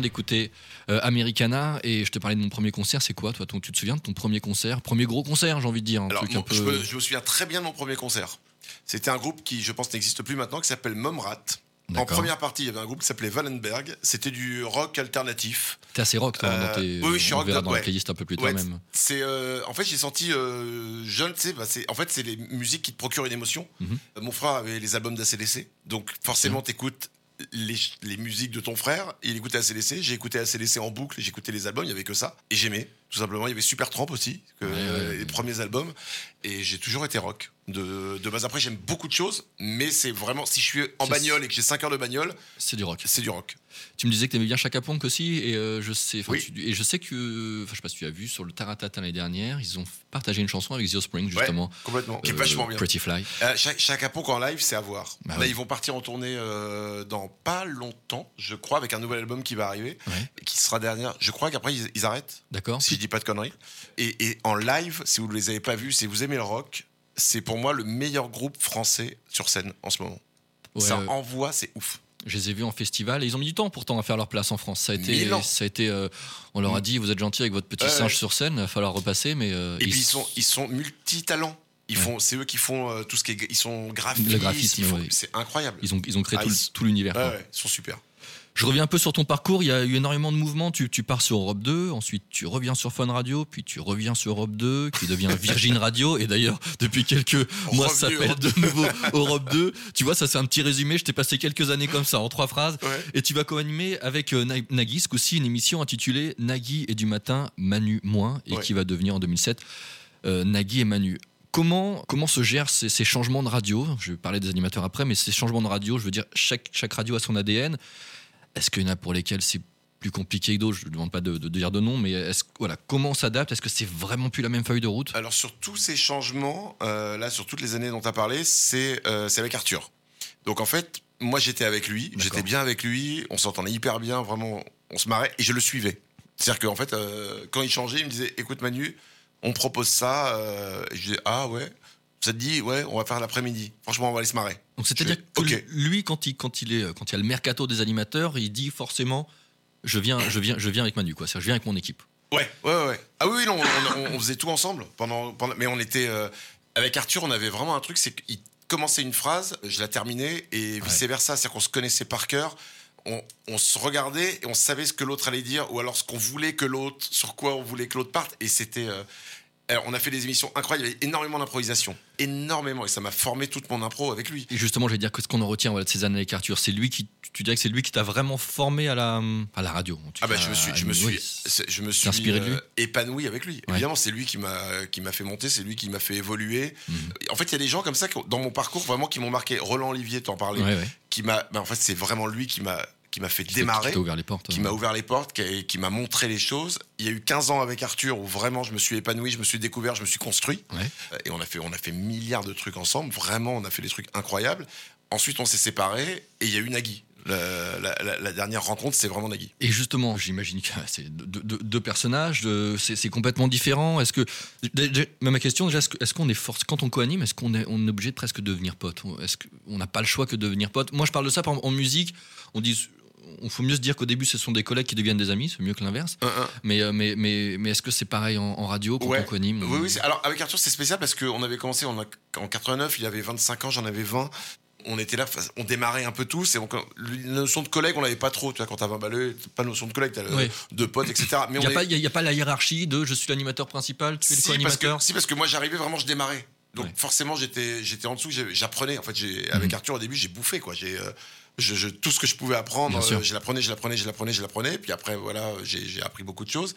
D'écouter euh, Americana et je te parlais de mon premier concert. C'est quoi, toi ton, Tu te souviens de ton premier concert? Premier gros concert, j'ai envie de dire. Un Alors, truc moi, un peu... je, me, je me souviens très bien de mon premier concert. C'était un groupe qui, je pense, n'existe plus maintenant, qui s'appelle Momrat. En première partie, il y avait un groupe qui s'appelait Wallenberg. C'était du rock alternatif. T'es assez rock, toi, Euh, dans tes, oui, je suis rock verra dans la playlist un peu plus tard Ouais, même. C'est, euh, en fait, j'ai senti euh, jeune, tu sais, bah, en fait, c'est les musiques qui te procurent une émotion. Mhm. Euh, Mon frère avait les albums d'ACDC, donc forcément, t'écoutes les, les musiques de ton frère. Il écoutait ACDC, j'ai écouté ACDC en boucle, j'écoutais les albums, il y avait que ça, et j'aimais, tout simplement. Il y avait Super Tramp aussi, que, Ouais, ouais, euh, ouais. les premiers albums, et j'ai toujours été rock. De, de base, après, j'aime beaucoup de choses, mais c'est vraiment, si je suis en bagnole et que j'ai 5 heures de bagnole, C'est du rock. c'est du rock. Tu me disais que t'aimais bien Chaka Ponk aussi, et euh, je sais, Oui. tu- et je sais que, enfin, je sais pas si tu as vu sur le Taratata l'année dernière, ils ont partagé une chanson avec The Offspring justement, Ouais, complètement. Qui est euh, vachement bien. Pretty Fly. Euh, chaque Ponk en live, c'est à voir. Bah Là, ouais. ils vont partir en tournée euh, dans pas longtemps, je crois, avec un nouvel album qui va arriver, Ouais. qui sera dernière. Je crois qu'après, ils, ils arrêtent, D'accord. si je dis pas de conneries. Et, et en live, si vous ne les avez pas vus, si vous aimez le rock, c'est pour moi le meilleur groupe français sur scène en ce moment. Ouais, Ça euh, envoie, c'est ouf. Je les ai vus en festival et ils ont mis du temps pourtant à faire leur place en France. Ça a été, ça a été. euh, on leur a dit, vous êtes gentil avec votre petit Ouais, singe sur scène, il va falloir repasser, mais euh, Et puis, ils sont, ils sont multi-talents. Ils Ouais. font, c'est eux qui font euh, tout ce qui est. Ils sont graphistes. Le graphisme, ils ouais. C'est incroyable. ils ont, ils ont créé Ah, tout, ils- l'univers. Ils sont super. Je reviens un peu sur ton parcours. Il y a eu énormément de mouvements. Tu, tu pars sur Europe 2, ensuite tu reviens sur Fun Radio, puis tu reviens sur Europe 2, qui devient Virgin Radio. Et d'ailleurs, depuis quelques mois, ça s'appelle de nouveau Europe 2. Tu vois, ça c'est un petit résumé. Je t'ai passé quelques années comme ça, en trois phrases. Ouais. Et tu vas co-animer avec euh, Na- Nagui, ce coup-ci, une émission intitulée Nagui et du matin, Manu moins, et Ouais. qui va devenir en 2007 euh, Nagui et Manu. Comment, comment se gèrent ces, ces changements de radio? Je vais parler des animateurs après, mais ces changements de radio, je veux dire, chaque, chaque radio a son ADN. Est-ce qu'il y en a pour lesquels c'est plus compliqué que d'autres? Je ne demande pas de, de dire de nom, mais est-ce, voilà, comment on s'adapte? Est-ce que c'est vraiment plus la même feuille de route? Alors sur tous ces changements, euh, là sur toutes les années dont tu as parlé, c'est euh, c'est avec Arthur. Donc en fait, moi j'étais avec lui, D'accord. j'étais bien avec lui, on s'entendait hyper bien, vraiment, on se marrait et je le suivais. C'est-à-dire qu'en fait, euh, quand il changeait, il me disait écoute Manu, on propose ça. et je disais ah ouais, ça te dit ouais, on va faire l'après-midi. Franchement, on va aller se marrer. Donc c'est-à-dire que lui, quand il, quand, il est, quand il y a le mercato des animateurs, il dit forcément je viens, je viens, je viens avec Manu, quoi. C'est-à-dire, je viens avec mon équipe. Ouais, ouais, ouais. Ah oui, oui, non, on, on- on faisait tout ensemble pendant, pendant mais on était euh, avec Arthur, on avait vraiment un truc, c'est qu'il commençait une phrase, je la terminais et vice versa, c'est-à-dire qu'on se connaissait par cœur. On, on se regardait et on savait ce que l'autre allait dire ou alors ce qu'on voulait que l'autre, sur quoi on voulait que l'autre parte et c'était. euh, alors, on a fait des émissions incroyables, il y avait énormément d'improvisation, énormément et ça m'a formé toute mon impro avec lui. Et justement, je vais dire que ce qu'on en retient voilà, de ces années avec Arthur, c'est lui qui, tu dirais que c'est lui qui t'a vraiment formé à la, à la radio. en tout Ah bah cas, je me suis, je me suis, je me suis inspiré de lui euh, épanoui avec lui. Ouais. Évidemment, c'est lui qui m'a, qui m'a fait monter, c'est lui qui m'a fait évoluer. Mhm. En fait, il y a des gens comme ça qui, dans mon parcours vraiment qui m'ont marqué. Roland Olivier, t'en parlais, Ouais, ouais. qui m'a, bah, en fait, c'est vraiment lui qui m'a, qui m'a fait Qui démarrer, t'a ouvert les portes. qui m'a ouvert les portes, qui, qui m'a montré les choses. Il y a eu 15 ans avec Arthur où vraiment je me suis épanoui, je me suis découvert, je me suis construit. Ouais. Euh, Et on a fait, on a fait milliards de trucs ensemble. Vraiment, on a fait des trucs incroyables. Ensuite, on s'est séparés et il y a eu Nagui. La, la- la- la dernière rencontre, c'est vraiment Nagui. Et justement, j'imagine que c'est deux, deux- deux personnages, c'est complètement différent. Est-ce que, ma question déjà, est-ce qu'on est force quand on co-anime, est-ce qu'on est, on est obligé de presque devenir pote? Est-ce qu'on n'a pas le choix que de devenir pote? Moi, je parle de ça par exemple, en musique. On dit, on faut mieux se dire qu'au début, ce sont des collègues qui deviennent des amis, c'est mieux que l'inverse. Mais, euh, mais, mais, mais est-ce que c'est pareil en, en radio quand Ouais. on co-anime Oui, oui. Alors, avec Arthur, c'est spécial parce qu'on avait commencé on a- en 89, il avait 25 ans, j'en avais 20. On était là, on démarrait un peu tous. Et on- la notion de collègue, on l'avait pas trop. Tu vois, quand t'as 20 balles, pas de notion de collègue, t'as le- Ouais. de potes, etc. <coughs> Mais Il n'y a, est- pas- a- a la hiérarchie de je suis l'animateur principal, tu es le si, que, co-animateur. si, parce que moi, j'arrivais vraiment, je démarrais. Donc, Ouais. forcément, j'étais j'étais en dessous, j'apprenais. En fait, avec Mhm. Arthur, au début, j'ai bouffé, quoi. J'ai. euh, je, je- tout ce que je pouvais apprendre, euh, je l'apprenais, je l'apprenais, je l'apprenais, je l'apprenais. Puis après, voilà, j'ai appris beaucoup de choses.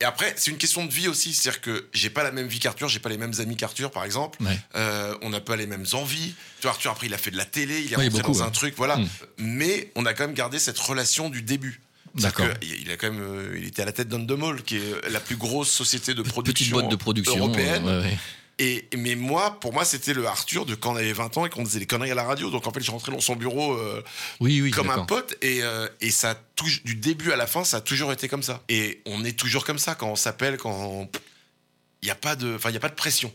Et après, c'est une question de vie aussi. C'est-à-dire que j'ai pas la même vie qu'Arthur, j'ai pas les mêmes amis qu'Arthur, par exemple. Ouais. Euh, on n'a pas les mêmes envies. Tu vois, Arthur, après, il a fait de la télé, il est Oui, rentré beaucoup, dans ouais. un truc, voilà. Mm. Mais on a quand même gardé cette relation du début. D'accord. Il a quand même, euh, il était à la tête d'Undemol, qui est la plus grosse société de production Petite boîte de production européenne. euh, ouais. Et, mais moi, pour moi, c'était le Arthur de quand on avait 20 ans et qu'on faisait des conneries à la radio. Donc en fait, je rentrais dans son bureau euh, Oui, oui, comme un pote et, euh, et ça du début à la fin, ça a toujours été comme ça. Et on est toujours comme ça quand on s'appelle, quand il n'y a pas de, enfin il y a pas de pression.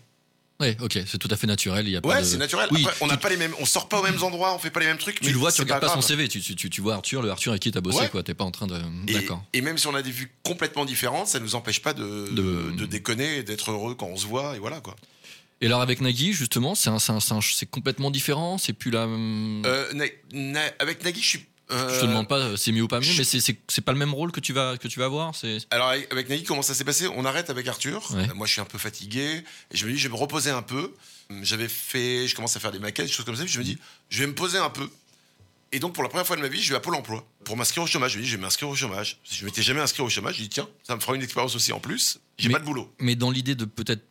Ouais, ok, c'est tout à fait naturel. Il y a pas Ouais, de- c'est naturel. Oui, Après, on n'a tu- pas les mêmes, on sort pas aux mêmes endroits, on fait pas les mêmes trucs. Tu mais le vois, tu regardes pas, son grave. CV, tu, tu, tu, vois Arthur, le Arthur avec qui t'as bossé, Ouais. quoi. T'es pas en train de. Et, D'accord. et même si on a des vues complètement différentes, ça nous empêche pas de, De- de, déconner et d'être heureux quand on se voit, et voilà quoi. Et alors avec Nagui, justement, c'est un, c'est un- c'est un- c'est complètement différent. C'est plus la. Euh, Na- Na- avec Nagui, je suis. euh, je te demande pas euh, c'est mieux ou pas mieux, je- mais c'est- pas le même rôle que tu vas que tu vas avoir. Alors avec Nagui, comment ça s'est passé? On arrête avec Arthur. Ouais. Moi, je suis un peu fatigué. Et je me dis, je vais me reposer un peu. J'avais fait, je commence à faire des maquettes, des choses comme ça. Puis je me dis, je vais me poser un peu. Et donc, pour la première fois de ma vie, je vais à Pôle emploi pour m'inscrire au chômage. Je me dis, je vais m'inscrire au chômage. Je m'étais jamais inscrit au chômage, je dis, tiens, ça me fera une expérience aussi en plus. J'ai Mais- pas de boulot. Mais dans l'idée de peut-être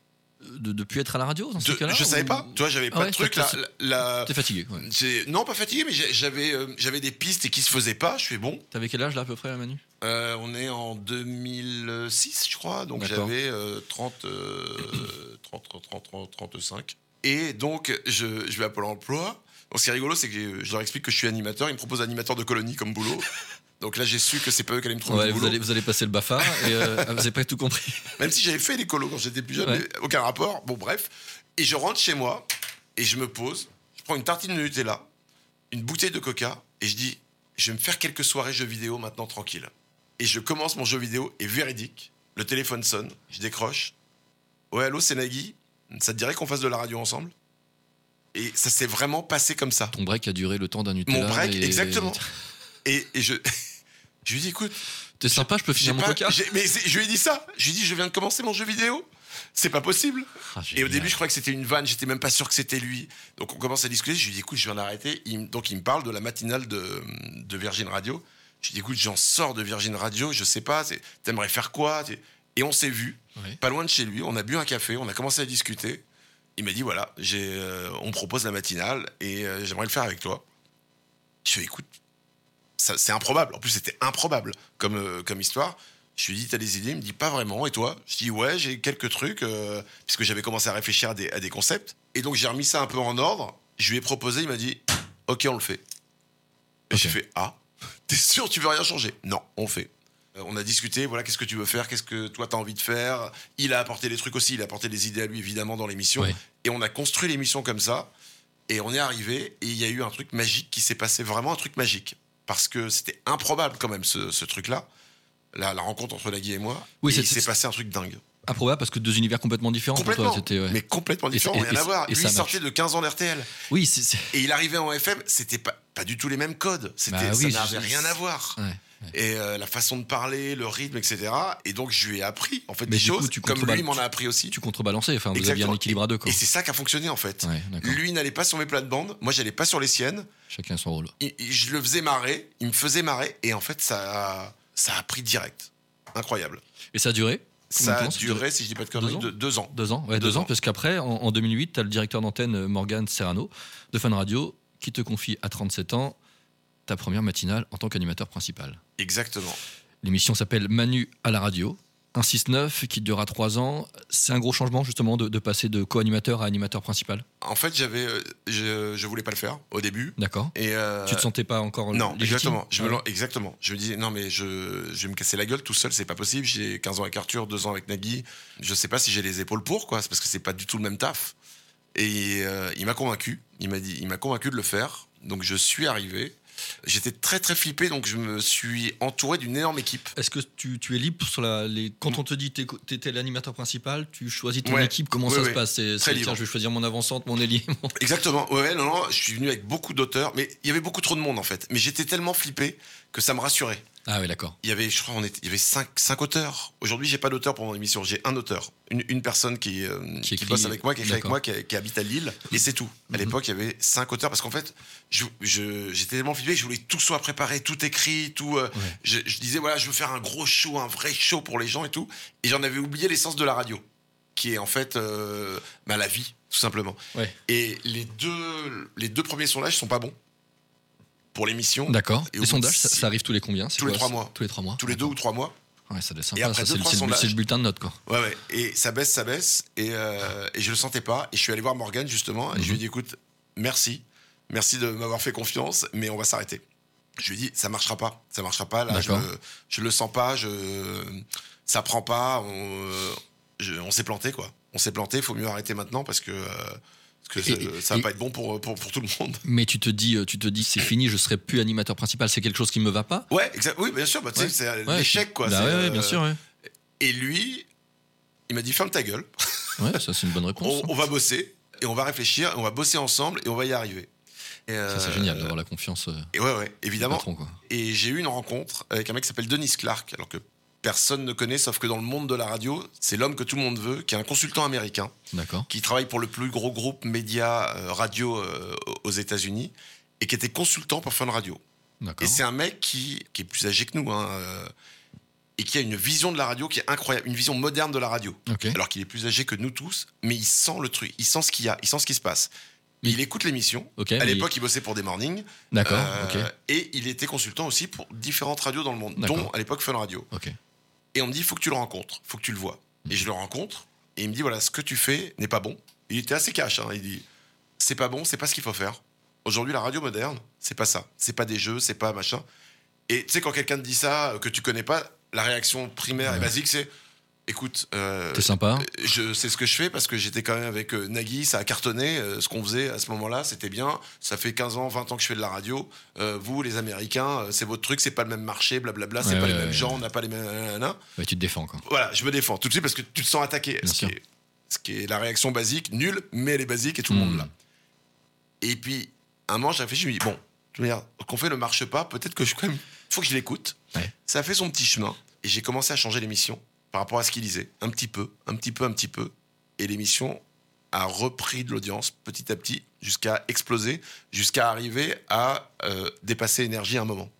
de, de plus être à la radio dans ce De- cas-là je savais ou- pas. Tu vois, j'avais Ah pas ouais, de truc. t'as- là. La- T'es fatigué. Ouais. non, pas fatigué, mais j'avais euh, j'avais des pistes et qui se faisaient pas. Je fais bon. T'avais quel âge là à peu près, Manu? Euh, on est en 2006, je crois. Donc j'avais euh, 30, euh, 30, 30, 30, 30, 35. Et donc, je, je vais à Pôle emploi. Donc, ce qui est rigolo, c'est que je leur explique que je suis animateur. Ils me proposent animateur de colonie comme boulot. <laughs> Donc là, j'ai su que c'est pas eux qui allaient me trouver Ouais, du vous allez, vous allez passer le BAFA et euh, ah, vous avez pas tout compris. <laughs> Même si j'avais fait les colos quand j'étais plus jeune, Ouais. mais aucun rapport. Bon, bref. Et je rentre chez moi et je me pose. Je prends une tartine de Nutella, une bouteille de coca et je dis je vais me faire quelques soirées jeux vidéo maintenant tranquille. Et je commence mon jeu vidéo et véridique. Le téléphone sonne, je décroche. Ouais, allô, c'est Nagui. Ça te dirait qu'on fasse de la radio ensemble? Et ça s'est vraiment passé comme ça. Ton break a duré le temps d'un Nutella. Mon break, et- exactement. <laughs> Et, et je, <laughs> je lui dis écoute, T'es sympa, je peux finir mon pas- coca mais je lui ai dit ça. Je lui ai dit je viens de commencer mon jeu vidéo. C'est pas possible. Ah, Et au début, je croyais que c'était une vanne, j'étais même pas sûr que c'était lui. Donc on commence à discuter, je lui dis écoute, je viens d'arrêter. Donc il me parle de la matinale de, de Virgin Radio. Je lui dis écoute, j'en sors de Virgin Radio, je sais pas, t'aimerais faire quoi? Et on s'est vu, pas loin de chez lui, on a bu un café, on a commencé à discuter. Il m'a dit voilà, euh, on me propose la matinale et euh, j'aimerais le faire avec toi. Je lui ai dit, écoute, c'est improbable. En plus, c'était improbable comme, euh, comme histoire. Je lui dit, t'as des idées? Il me dit, pas vraiment. Et toi? Je dis, ouais, j'ai quelques trucs, euh, puisque j'avais commencé à réfléchir à des, à des concepts. Et donc, j'ai remis ça un peu en ordre. Je lui ai proposé, il m'a dit, ok, on le fait. Et Ok. j'ai fait, ah, <laughs> t'es sûr, tu veux rien changer? Non, on le fait. Euh, On a discuté, voilà, qu'est-ce que tu veux faire, qu'est-ce que toi t'as envie de faire? Il a apporté des trucs aussi, il a apporté des idées à lui, évidemment, dans l'émission. Ouais. Et on a construit l'émission comme ça. Et on est arrivé, et il y a eu un truc magique qui s'est passé, vraiment un truc magique. Parce que c'était improbable quand même, ce, ce truc-là. La, la rencontre entre Nagui et moi. Oui, et c'est- il s'est passé un truc dingue. Improbable parce que deux univers complètement différents pour Complètement. toi. C'était, ouais. Mais complètement Et différent, ça- et- rien et- à voir. Lui, il sortait de 15 ans d'RTL. Oui, c'est. c'est- Et il arrivait en FM, c'était pas, pas du tout les mêmes codes. C'était, Bah ça n'avait rien à voir. ouais. Et euh, la façon de parler, le rythme, etc. Et donc, je lui ai appris, en fait, Mais des coup, choses, tu comme lui m'en a appris aussi. Tu contrebalançais, enfin, vous aviez un équilibre à deux, quoi. Et c'est ça qui a fonctionné, en fait. Ouais. Lui n'allait pas sur mes plates-bandes, moi, j'allais pas sur les siennes. Chacun son rôle. Je le faisais marrer, il me faisait marrer, et en fait, ça, a- ça a pris direct. Incroyable. Et ça a duré? Ça a duré, si je dis pas de conneries, Deux deux ans. Deux ans, ouais, deux, Deux ans, ans. parce qu'après, en, en 2008, tu as le directeur d'antenne euh, Morgan Serrano de Fun Radio qui te confie à 37 ans ta première matinale en tant qu'animateur principal. Exactement. L'émission s'appelle Manu à la radio. Un 6-9 qui durera trois ans. C'est un gros changement justement de, de passer de co-animateur à animateur principal? En fait, j'avais, euh, je, je voulais pas le faire au début. D'accord. Et euh, tu te sentais pas encore Non, légitime? exactement. Je me, Ouais. lan- exactement. Je me disais, non, mais je, je vais me casser la gueule tout seul, c'est pas possible. J'ai 15 ans avec Arthur, 2 ans avec Nagui. Je sais pas si j'ai les épaules pour, quoi. C'est parce que c'est pas du tout le même taf. Et euh, il m'a convaincu. Il m'a dit, il m'a convaincu de le faire. Donc je suis arrivé. J'étais très très flippé, donc je me suis entouré d'une énorme équipe. Est-ce que tu, tu es libre sur la, les... quand on te dit t'es t'étais l'animateur principal, tu choisis ton Ouais. équipe, comment ça se passe? C'est Très libre. tiens, je vais choisir mon avançante, mon ailier. mon- <laughs> Exactement. Ouais, non, non, je suis venu avec beaucoup d'auteurs, mais il y avait beaucoup trop de monde en fait. Mais j'étais tellement flippé que ça me rassurait. Ah oui, d'accord. Il y avait, je crois, on était, il y avait cinq, cinq auteurs. Aujourd'hui, j'ai pas d'auteur pour mon émission. J'ai un auteur, une, une personne qui, euh, Qui bosse avec moi, qui écrit avec moi, qui, qui habite à Lille, et c'est tout. À Mhm. l'époque, il y avait cinq auteurs parce qu'en fait, j'étais tellement que je voulais que tout soit préparé, tout écrit, tout. euh, Ouais. je, je disais voilà, je veux faire un gros show, un vrai show pour les gens et tout. Et j'en avais oublié l'essence de la radio, qui est en fait euh, bah, la vie, tout simplement. Ouais. Et les deux, les deux premiers sondages sont pas bons pour l'émission. D'accord. Et au Les sondages, ça, six- ça arrive tous les combien Tous les trois mois. Tous les trois mois. Tous les deux ou trois mois. Ouais, ça doit être sympa. Et après ça, deux, c'est, le- c'est bulletin de notes, quoi. Ouais, ouais. Et ça baisse, ça baisse. Et, euh, et je le sentais pas. Et je suis allé voir Morgan, justement. Et je lui ai Mhm. dit écoute, merci. Merci de m'avoir fait confiance, mais on va s'arrêter. Je lui ai dit ça marchera pas. Ça marchera pas. Là, je, je le sens pas. Je, ça prend pas. On, euh, je- on s'est planté, quoi. On s'est planté, faut mieux arrêter maintenant parce que, euh, que Et- ça, ça va et- pas être bon pour, pour, pour tout le monde. <laughs> Mais tu te dis, euh, tu te dis, c'est fini, je serai plus animateur principal. C'est quelque chose qui me va pas. Ouais, exact. Oui, bien sûr, bah, Ouais. c'est Ouais, l'échec, quoi. Bah c'est, ouais, euh, bien sûr. Et lui, il m'a dit ferme ta gueule, <laughs> Ouais, ça c'est une bonne réponse. on, on va bosser et on va réfléchir, et on va bosser ensemble et on va y arriver. Et, Ça c'est euh, génial d'avoir la confiance. Et ouais, ouais, évidemment. patron. Et j'ai eu une rencontre avec un mec qui s'appelle Denis Clark, alors que personne ne connaît, sauf que dans le monde de la radio, c'est l'homme que tout le monde veut, qui est un consultant américain, qui travaille pour le plus gros groupe média euh, radio euh, aux États-Unis, et qui était consultant pour Fun Radio. Et c'est un mec qui, qui est plus âgé que nous, hein, euh, et qui a une vision de la radio qui est incroyable, une vision moderne de la radio. Alors qu'il est plus âgé que nous tous, mais il sent le truc, il sent ce qu'il y a, il sent ce qui se passe. Il écoute l'émission. À mais- l'époque, il bossait pour des mornings. D'accord. Euh. Et il était consultant aussi pour différentes radios dans le monde, dont à l'époque Fun Radio. Et on me dit, faut que tu le rencontres, faut que tu le vois. Et je le rencontre, et il me dit, voilà, ce que tu fais n'est pas bon. Il était assez cash, hein. il dit, c'est pas bon, c'est pas ce qu'il faut faire. Aujourd'hui, la radio moderne, c'est pas ça. C'est pas des jeux, c'est pas machin. Et tu sais, quand quelqu'un te dit ça, euh, que tu connais pas, la réaction primaire et basique, c'est, écoute, euh, T'es sympa. je sais ce que je fais parce que j'étais quand même avec euh, Nagui, ça a cartonné. euh, ce qu'on faisait à ce moment-là, c'était bien. Ça fait 15 ans, 20 ans que je fais de la radio. Euh, vous, les Américains, euh, c'est votre truc, c'est pas le même marché, blablabla, c'est Ouais, pas ouais, les mêmes ouais, gens, on n'a pas les mêmes. Ouais, tu te défends quoi. Voilà, je me défends tout de suite parce que tu te sens attaqué. Bien Ce qui, est, ce qui est la réaction basique, nulle, mais elle est basique et tout le Hmm. monde l'a. Et puis, un moment, j'ai réfléchi, je me dis, bon, qu'on fait ne marche pas, peut-être que je quand même. faut que je l'écoute. Ça a fait son petit chemin. Et j'ai commencé à changer l'émission par rapport à ce qu'il disait. Un petit peu, un petit peu, un petit peu. Et l'émission a repris de l'audience petit à petit jusqu'à exploser, jusqu'à arriver à euh, dépasser énergie à un moment.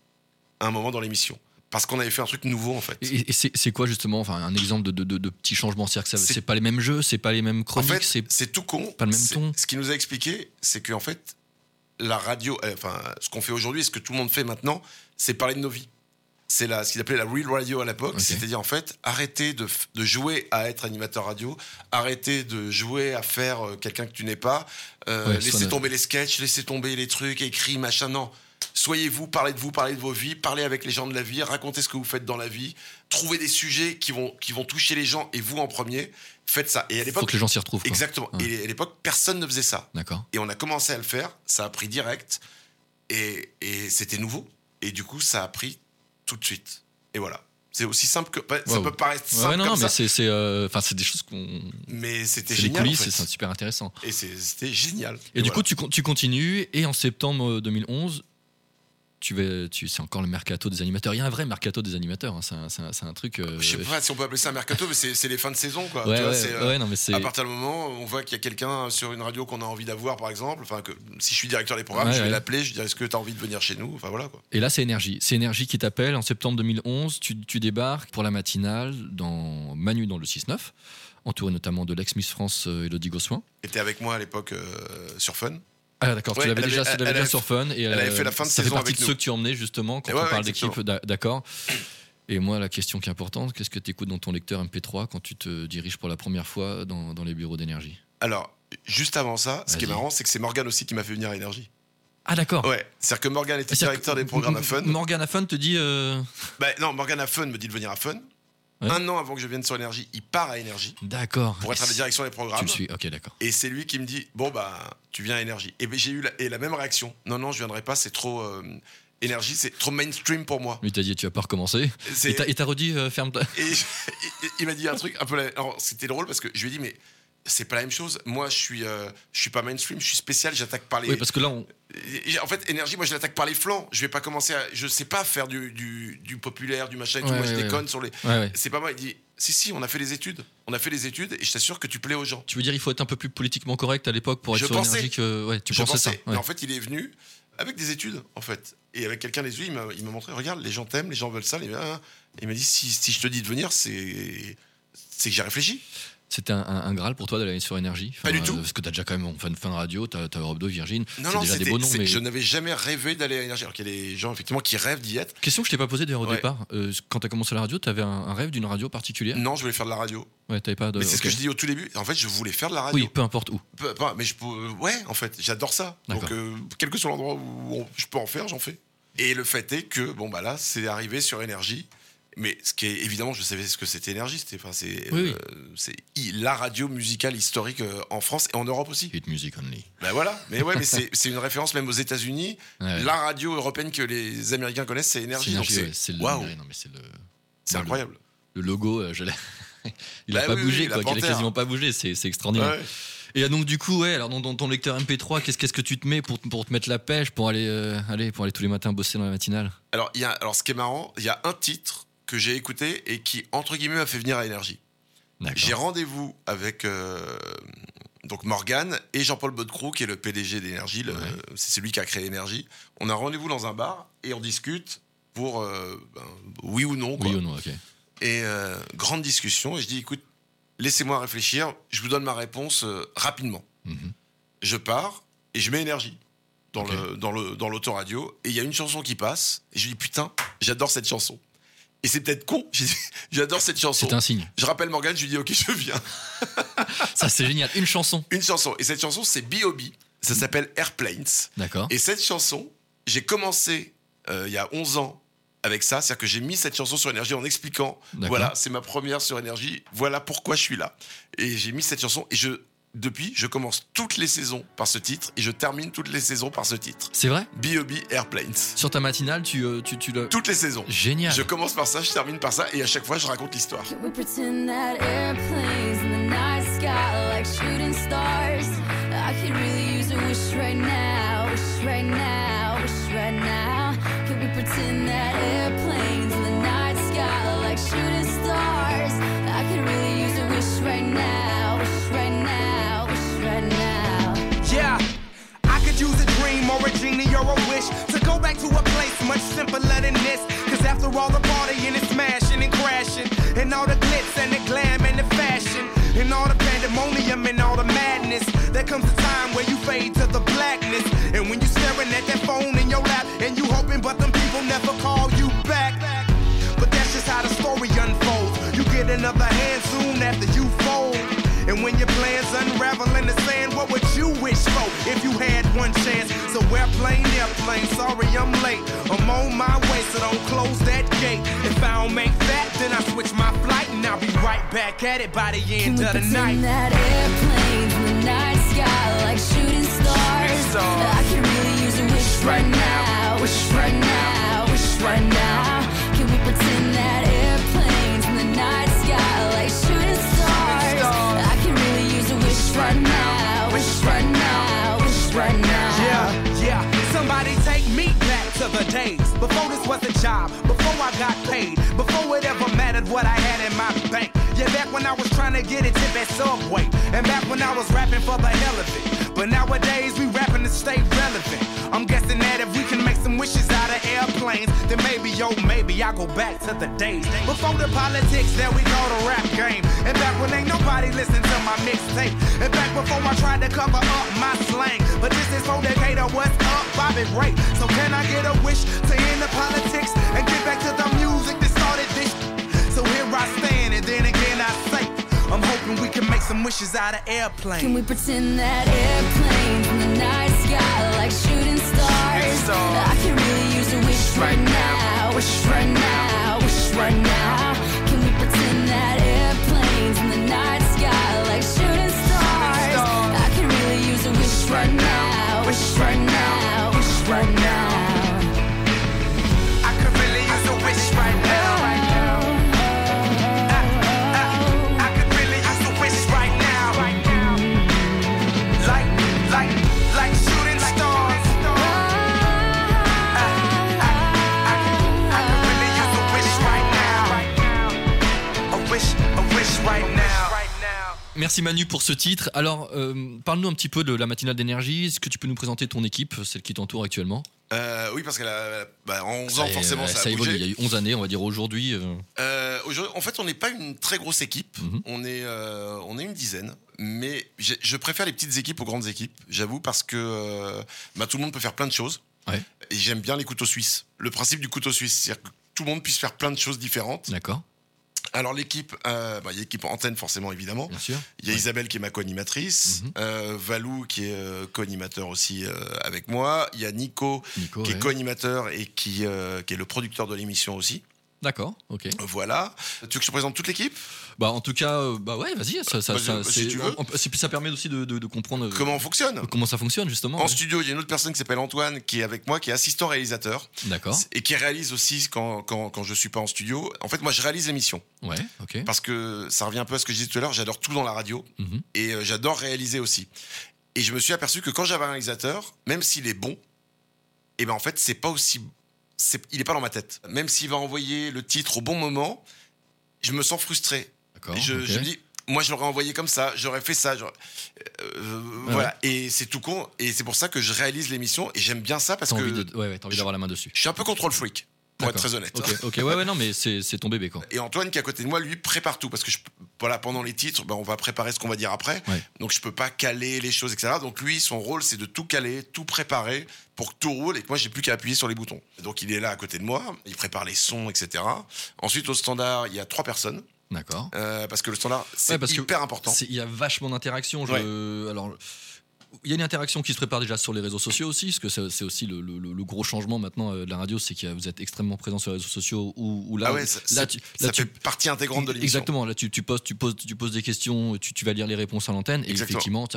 À un moment dans l'émission. Parce qu'on avait fait un truc nouveau, en fait. Et, et c'est quoi justement, enfin un exemple de, de, de- de petits changements C'est-à-dire que C'est- pas les mêmes jeux, c'est pas les mêmes En chroniques, fait, c'est tout con. pas le même ton. Ce qu'il nous a expliqué, c'est qu'en fait, la radio, euh, enfin, ce qu'on fait aujourd'hui, et ce que tout le monde fait maintenant, c'est parler de nos vies. C'est la, ce qu'il appelait la real radio à l'époque, Ok. c'est-à-dire en fait, arrêter de, de jouer à être animateur radio, arrêter de jouer à faire euh, quelqu'un que tu n'es pas, euh, Ouais, laisser tomber les sketchs, laisser tomber les trucs, écrits, machin, non. Soyez vous, parlez de vous, parlez de vos vies, parlez avec les gens de la vie, racontez ce que vous faites dans la vie, trouvez des sujets qui vont, qui vont toucher les gens et vous en premier, faites ça. Et à faut l'époque, que les gens s'y retrouvent. quoi. Exactement. Ouais. Et à l'époque, personne ne faisait ça. D'accord. Et on a commencé à le faire, ça a pris direct, et, et c'était nouveau. Et du coup, ça a pris tout de suite. Et voilà. C'est aussi simple que. bah, Ça peut paraître simple non, non, comme mais ça, c'est euh, enfin c'est des choses qu'on. mais c'était génial. en coulisses, fait. et c'est super intéressant. Et c'était génial. Et, du voilà. coup, tu, tu continues, et en septembre 2011, tu vas, tu, c'est encore le mercato des animateurs. Il y a un vrai mercato des animateurs, hein, c'est un, c'est un- c'est un truc. euh, Je sais pas si on peut appeler ça un mercato, mais c'est c'est les fins de saison, quoi. Ouais, Tu vois, ouais, c'est, euh, ouais, non, mais c'est. À partir du moment où on voit qu'il y a quelqu'un sur une radio qu'on a envie d'avoir, par exemple, enfin, que si je suis directeur des programmes, je vais l'appeler, je dis est-ce que tu as envie de venir chez nous? Enfin voilà quoi. Et là, c'est Énergie. C'est Énergie qui t'appelle. En septembre 2011, tu, tu débarques pour la matinale dans Manu dans le 6-9, entouré notamment de l'ex-Miss France euh, Elodie Gossuin. Était avec moi à l'époque euh, sur Fun. Ah d'accord, Ouais, tu l'avais elle déjà, elle déjà avait- sur Fun. Et elle avait fait la fin de saison partie avec de nous. ceux que tu emmenais justement quand ouais, on ouais, parle d'équipe, d'a- d'accord. Et moi, la question qui est importante, qu'est-ce que tu écoutes dans ton lecteur MP3 quand tu te diriges pour la première fois dans, dans les bureaux d'énergie? Alors, juste avant ça, ce qui est marrant, c'est que c'est Morgan aussi qui m'a fait venir à Énergie. Ah d'accord. Ouais, c'est-à-dire que Morgan était directeur des programmes à Fun. Morgan à Fun te dit. euh, Bah, non, Morgan à Fun me dit de venir à Fun. Ouais. Un an avant que je vienne sur Énergie, il part à Énergie D'accord. pour être à la direction des Tu programmes. le suis, ok, d'accord. Et c'est lui qui me dit Bon, bah, tu viens à Énergie. Et ben, j'ai eu la, et la même réaction Non, non, je viendrai pas, c'est trop. euh, Énergie, c'est trop mainstream pour moi. Lui t'a dit, tu vas pas recommencer. Et t'as- t'as redit, euh, ferme ta. Et je- il- il m'a dit un truc un peu. la- alors, C'était drôle parce que je lui ai dit Mais c'est pas la même chose. Moi, je suis, euh, je suis pas mainstream, je suis spécial, j'attaque par les. Oui, parce que là, on... En fait, énergie, moi je l'attaque par les flancs. Je vais pas commencer à. Je sais pas faire du, du, du populaire, du machin et tout. Ouais, moi je ouais, déconne sur les. ouais, ouais. C'est pas moi. Il dit Si, si, on a fait les études. On a fait les études et je t'assure que tu plais aux gens. Tu veux dire, il faut être un peu plus politiquement correct à l'époque pour être Je sur pensais. que. Ouais, tu je pensais ça. pensais. ouais. Mais en fait, il est venu avec des études, en fait. Et avec quelqu'un des yeux, il m'a montré Regarde, les gens t'aiment, les gens veulent ça. Il m'a il m'a dit si, si je te dis de venir, c'est. C'est que j'ai réfléchi. C'était un, un- un Graal pour toi d'aller sur énergie Pas du tout. Parce que t'as déjà quand même fan, fan radio, t'as as Europe 2, Virgin. Non, non, déjà des beaux noms. Mais... je n'avais jamais rêvé d'aller à énergie. Alors qu'il y a des gens, effectivement, qui rêvent d'y être. Question que je t'ai pas posée d'ailleurs au Ouais. départ. Euh, quand t'as commencé la radio, t'avais un, un rêve d'une radio particulière? Non, je voulais faire de la radio. Ouais, t'avais pas de. Mais c'est ce que je dis au tout début. En fait, je voulais faire de la radio. Oui, peu importe où. Peu- mais je peux, ouais, en fait, j'adore ça. Donc, euh, quel que soit l'endroit où on- je peux en faire, j'en fais. Et le fait est que, bon, bah là, c'est arrivé sur Énergie. Mais ce qui est évidemment, je savais ce que c'était énergie. C'était, enfin, c'est, Oui, oui. euh, la radio musicale historique euh, en France et en Europe aussi. Hit music only. Ben voilà. Mais ouais, mais c'est, <laughs> c'est une référence même aux États-Unis. Ouais. La radio européenne que les Américains connaissent, c'est énergie. C'est, waouh, ouais, non, mais c'est le, c'est le- incroyable. le logo. euh, je <laughs> il a Bah pas oui, bougé, quoi. Il a panthère. quasiment pas bougé. C'est c'est extraordinaire. Ouais. Et ah, donc du coup, ouais. Alors dans, dans ton lecteur MP3, qu'est-ce qu'est-ce que tu te mets pour, pour te mettre la pêche, pour aller, euh, aller, pour aller tous les matins bosser dans la matinale? Alors, il y a, alors, ce qui est marrant, il y a un titre que j'ai écouté et qui, entre guillemets, m'a fait venir à énergie. J'ai rendez-vous avec euh, donc Morgan et Jean-Paul Bodecroux, qui est le PDG d'Énergie. Ouais. C'est celui qui a créé Énergie. On a rendez-vous dans un bar et on discute pour euh, ben, oui ou non. Quoi. Oui ou non Ok. Et euh, grande discussion. Et je dis écoute, laissez-moi réfléchir. Je vous donne ma réponse rapidement. Mhm. Je pars et je mets Énergie dans Ok. le dans le dans l'autoradio. Et il y a une chanson qui passe. Et je dis putain, j'adore cette chanson. Et c'est peut-être con. <laughs> J'adore cette chanson. C'est un signe. Je rappelle Morgan, je lui dis ok, je viens. <laughs> Ça c'est génial. Une chanson. Une chanson. Et cette chanson, c'est B.O.B. Ça s'appelle Airplanes. D'accord. Et cette chanson, j'ai commencé euh, il y a 11 ans avec ça. C'est-à-dire que j'ai mis cette chanson sur Énergie en expliquant voilà, c'est ma première sur Énergie. Voilà pourquoi je suis là. Et j'ai mis cette chanson. Et je, depuis, je commence toutes les saisons par ce titre. Et je termine toutes les saisons par ce titre. C'est vrai? B.O.B. Airplanes. Sur ta matinale, tu, euh, tu, tu le. Toutes les saisons. Génial. Je commence par ça, je termine par ça. Et à chaque fois, je raconte l'histoire. Can we pretend that airplanes in the night sky like shooting stars? I could really use a wish right now, or a genie or a wish to go back to a place much simpler than this. Cause after all the partying and smashing and crashing, and all the glitz and the glam and the fashion, and all the pandemonium and all the madness, there comes a time where you fade to the blackness. And when you're staring at that phone in your lap, and you hoping, but them people never call you back. But that's just how the story unfolds. You get another hand soon after you fold. And when your plans unravel in the sand, what would you wish for if you had one chance? So airplane, airplane, sorry I'm late. I'm on my way, so don't close that gate. If I don't make that, then I switch my flight and I'll be right back at it by the end we of the pretend night. that airplanes in the night sky like shooting stars? stars. I could really use a wish right now, wish right now, wish right now. Can we pretend that airplanes in the night sky wish right now, wish right now, wish right now. Yeah, yeah. Somebody take me back to the days before this was a job, before I got paid, before it ever mattered what I had in my bank. Yeah, back when I was trying to get a tip at Subway, and back when I was rapping for the hell of it. But nowadays we rapping to stay relevant. I'm guessing that if we can make wishes out of airplanes, then maybe, yo, maybe I go back to the days before the politics that we go, the rap game. And back when ain't nobody listened to my mixtape. And back before I tried to cover up my slang. But this is for Decatur, what's up, Bobby Ray? So can I get a wish to end the politics and get back to the music that started this? So here I stand, hoping we can make some wishes out of airplanes. Can we pretend that airplanes in the night sky like shooting stars? stars. I can really use a wish right now, wish right now, wish right now. Can we pretend that airplanes in the night sky like shooting stars? stars. I can really use a wish right now, wish right now, wish right now. Merci Manu pour ce titre. Alors, euh, parle-nous un petit peu de la matinale d'énergie. Est-ce que tu peux nous présenter ton équipe, celle qui t'entoure actuellement? Euh, oui, parce qu'elle a bah, en 11 Ça ans, est- forcément, ça, a évolue. Il y a eu 11 années, on va dire aujourd'hui. euh, en fait, on n'est pas une très grosse équipe. Mhm. On est, euh, on est une dizaine. Mais je préfère les petites équipes aux grandes équipes. J'avoue parce que bah, tout le monde peut faire plein de choses. Ouais. Et j'aime bien les couteaux suisses. Le principe du couteau suisse, c'est-à-dire que tout le monde puisse faire plein de choses différentes. D'accord, Alors l'équipe, euh, bah, il y a l'équipe antenne forcément évidemment. bien sûr. Il y a Ouais. Isabelle qui est ma co-animatrice, Mhm. euh, Valou qui est euh, co-animateur aussi avec moi, il y a Nico Nico, qui est co-animateur et qui, qui est le producteur de l'émission aussi. D'accord, ok. Voilà. Tu veux que je te présente toute l'équipe? Bah, en tout cas, euh, bah ouais, vas-y. Ça, ça, Vas-y, ça- si c'est- tu veux. on- on- puis ça permet aussi de, de- de comprendre euh, Comment on fonctionne comment ça fonctionne, justement. En ouais. studio, il y a une autre personne qui s'appelle Antoine qui est avec moi, qui est assistant réalisateur D'accord. et qui réalise aussi quand, quand, quand je suis pas en studio. En fait, moi, je réalise l'émission Ouais, ok. parce que ça revient un peu à ce que je disais tout à l'heure. J'adore tout dans la radio Mhm. et euh, j'adore réaliser aussi. Et je me suis aperçu que quand j'avais un réalisateur, même s'il est bon, et ben en fait, c'est pas aussi. c'est- Il est pas dans ma tête. Même s'il va envoyer le titre au bon moment, je me sens frustré. Je, me dis, moi, je l'aurais envoyé comme ça, j'aurais fait ça. j'aurais- euh, voilà. Et c'est tout con. Et c'est pour ça que je réalise l'émission et j'aime bien ça parce T'as que envie de- ouais, t'as envie d'avoir la main dessus. je suis un peu contrôle freak, pour être très honnête. Ok, ok, ouais, ouais, non, mais c'est c'est ton bébé, quoi. Et Antoine qui est à côté de moi, lui, prépare tout parce que je, voilà, pendant les titres, ben, on va préparer ce qu'on va dire après. Ouais. Donc je peux pas caler les choses, etc. Donc lui, son rôle, c'est de tout caler, tout préparer pour que tout roule et que moi, j'ai plus qu'à appuyer sur les boutons. Donc il est là à côté de moi, il prépare les sons, etc. Ensuite, au standard, il y a trois personnes D'accord. euh, parce que le standard, c'est Ouais, hyper important. Il y a vachement d'interactions. Alors, il y a une interaction qui se prépare déjà sur les réseaux sociaux aussi, parce que c'est aussi le, le- le gros changement maintenant euh, de la radio, c'est que vous êtes extrêmement présent sur les réseaux sociaux. Où, où là, ah ouais, ça, là, tu- fait partie intégrante de l'émission. Exactement, là tu, tu, poses, tu, poses, tu poses des questions, tu, tu vas lire les réponses à l'antenne, et Exactement. effectivement,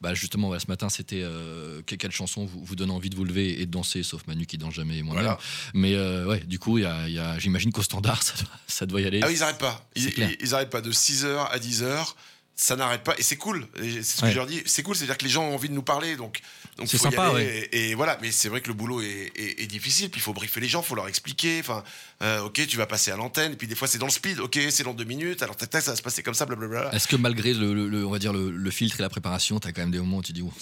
bah justement, voilà, ce matin, c'était euh, que- quelle chanson vous, vous donne envie de vous lever et de danser, sauf Manu qui danse jamais et moi-même. Voilà. Mais euh, ouais, du coup, il y a, il y a- j'imagine qu'au standard, <laughs> ça doit, ça doit y aller. Ah oui, ils arrêtent pas. Ils, ils, ils arrêtent pas de 6h à 10h. Ça n'arrête pas et c'est cool. C'est ce que Ouais. je leur dis. C'est cool, c'est-à-dire que les gens ont envie de nous parler, donc donc C'est sympa, ouais. Et, et voilà, mais c'est vrai que le boulot est, est- est difficile. Puis il faut briefer les gens, il faut leur expliquer. Enfin, euh, ok, tu vas passer à l'antenne. Puis des fois c'est dans le speed. Ok, c'est dans deux minutes. Alors tac, tac, ça va se passer comme ça, blablabla. Est-ce que malgré le, le- le- on va dire le, le filtre et la préparation, tu as quand même des moments où tu dis, oh,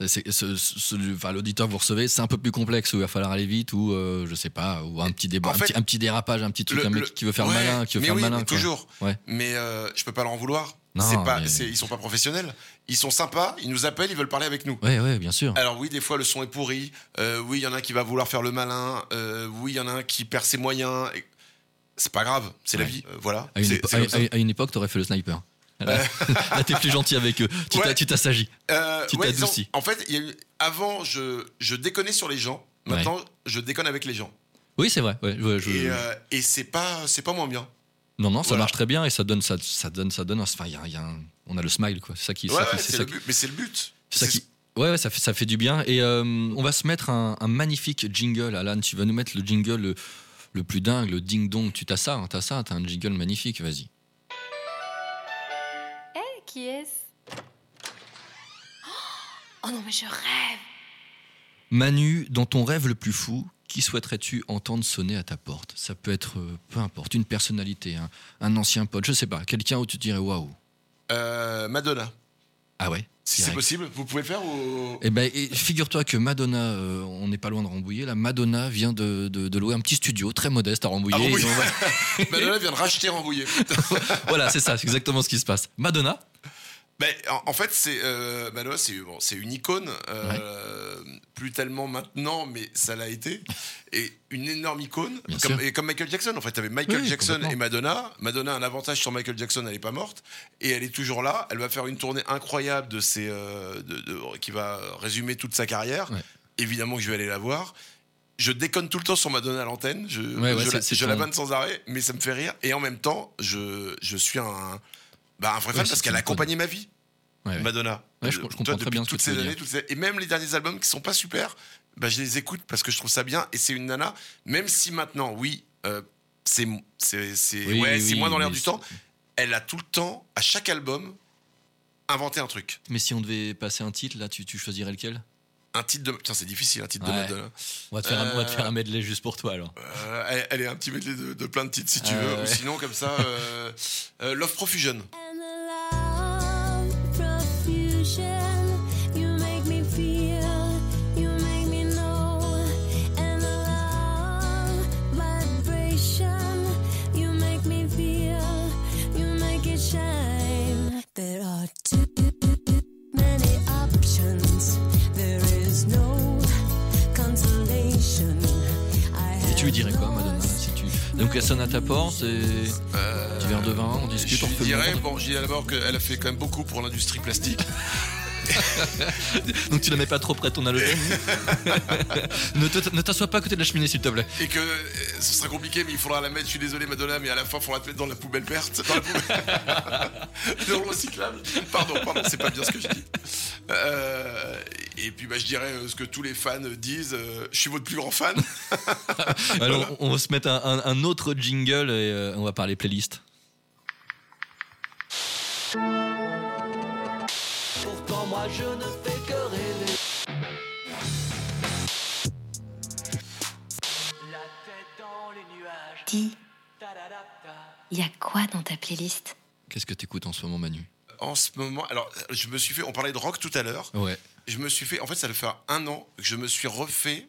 enfin, l'auditeur que vous recevez, c'est un peu plus complexe, où il va falloir aller vite, ou euh, je sais pas, ou un petit débat, un, fait, petit, un petit dérapage, un petit truc, Le- un mec le- qui veut faire Ouais, le malin, qui veut mais faire oui, le malin. mais toujours. Ouais. Mais euh, je peux pas leur en vouloir. C'est pas, mais- ils sont pas professionnels. Ils sont sympas. Ils nous appellent. Ils veulent parler avec nous. Ouais, ouais, bien sûr. Alors oui, des fois le son est pourri. Euh, oui, il y en a un qui va vouloir faire le malin. Euh, oui, il y en a un qui perd ses moyens. C'est pas grave, c'est la vie. Euh, voilà. À une, épo- à- à- époque, t'aurais fait le sniper. Là, <laughs> là, t'es plus gentil avec eux. Tu Ouais. t'as- tu t'assagis. Tu ouais, t'adoucis. En fait, il y a eu- avant, je, je déconnais sur les gens. Maintenant, je déconne avec les gens. Oui, c'est vrai. Je- Et, et c'est pas, c'est pas moins bien. Non, non, ça voilà. marche très bien et ça donne, ça, ça donne, ça donne. Enfin, il y a, y a un- on a le smile, quoi. C'est ça qui, Ouais, ça ouais, c'est ça le qui- but. Mais c'est le but. C'est ça qui. Ouais, ouais, ça fait, ça fait du bien. Et euh, on va se mettre un, un magnifique jingle, Alan. Tu vas nous mettre le jingle le, le plus dingue, le ding-dong. Tu t'as ça, hein, t'as ça, t'as un jingle magnifique, vas-y. Eh, qui est-ce? Oh non, mais je rêve Manu, dans ton rêve le plus fou, qui souhaiterais-tu entendre sonner à ta porte? Ça peut être, euh, peu importe, une personnalité, un, un ancien pote, je sais pas, quelqu'un où tu te dirais waouh. Euh, Madonna. Ah ouais Si c'est possible, vous pouvez le faire ou... Eh ben, et figure-toi que Madonna, euh, on n'est pas loin de Rambouillet, là, Madonna vient de, de- de louer un petit studio très modeste à Rambouillet. Va- <laughs> Madonna vient de racheter Rambouillet. <laughs> voilà, c'est ça, c'est exactement ce qui se passe. Madonna, Ben, en, en fait, c'est euh, Madonna, c'est bon, une icône, euh, plus tellement maintenant, mais ça l'a été, et une énorme icône, comme, et comme Michael Jackson. En fait, tu avais Michael Oui, Jackson et Madonna. Madonna a un avantage sur Michael Jackson, elle n'est pas morte, et elle est toujours là. Elle va faire une tournée incroyable de ses, euh, de- de- qui va résumer toute sa carrière. Ouais. Évidemment que je vais aller la voir. Je déconne tout le temps sur Madonna à l'antenne. Je, Ouais, ouais, je, je la vanne sans arrêt, mais ça me fait rire. Et en même temps, je suis un, bah, un vrai fan parce qu'elle a accompagné ma vie. Madonna. Ouais, je- Euh, je comprends toi, très bien ce que toutes tu ces veux années, dire. toutes ces- et même les derniers albums qui sont pas super, bah, je les écoute parce que je trouve ça bien. Et c'est une nana, même si maintenant, oui, euh, c'est c'est c'est Oui, ouais, oui, moins dans l'air du temps. Elle a tout le temps, à chaque album, inventé un truc. Mais si on devait passer un titre, là, tu, tu choisirais lequel? Un titre de. Tiens, c'est difficile, un titre de. Madonna. on va, te faire un, on va te Euh, faire un medley juste pour toi, alors. Euh, elle, elle est un petit medley de, de plein de titres si tu veux. ouais. Ou sinon, comme ça, euh, euh, Love Profusion. Lui dirais quoi, Madonna si tu... Donc, elle sonne à ta porte, et Euh, petit verre de vin, on discute, Je on le dirais, bon, je dirais d'abord qu'elle a fait quand même beaucoup pour l'industrie plastique. <laughs> Donc tu la mets pas trop près de ton halogène. <laughs> ne t'assois pas à côté de la cheminée, s'il te plaît. et que euh, ce sera compliqué, mais il faudra la mettre. Je suis désolé, Madonna, mais à la fin, il faudra te mettre dans la poubelle verte. Dans la poubelle. <laughs> dans le recyclable. Pardon, pardon, c'est pas bien ce que je dis. Euh, et puis, bah, je dirais euh, ce que tous les fans disent. euh, je suis votre plus grand fan. Alors, on on va se mettre un, un- un autre jingle et euh, on va parler playlist. Je ne fais que rêver. La tête dans les nuages. Dis, il y a quoi dans ta playlist? Qu'est-ce que t'écoutes en ce moment, Manu? En ce moment, alors, je me suis fait. On parlait de rock tout à l'heure. Ouais. Je me suis fait. En fait, ça fait faire un an que je me suis refait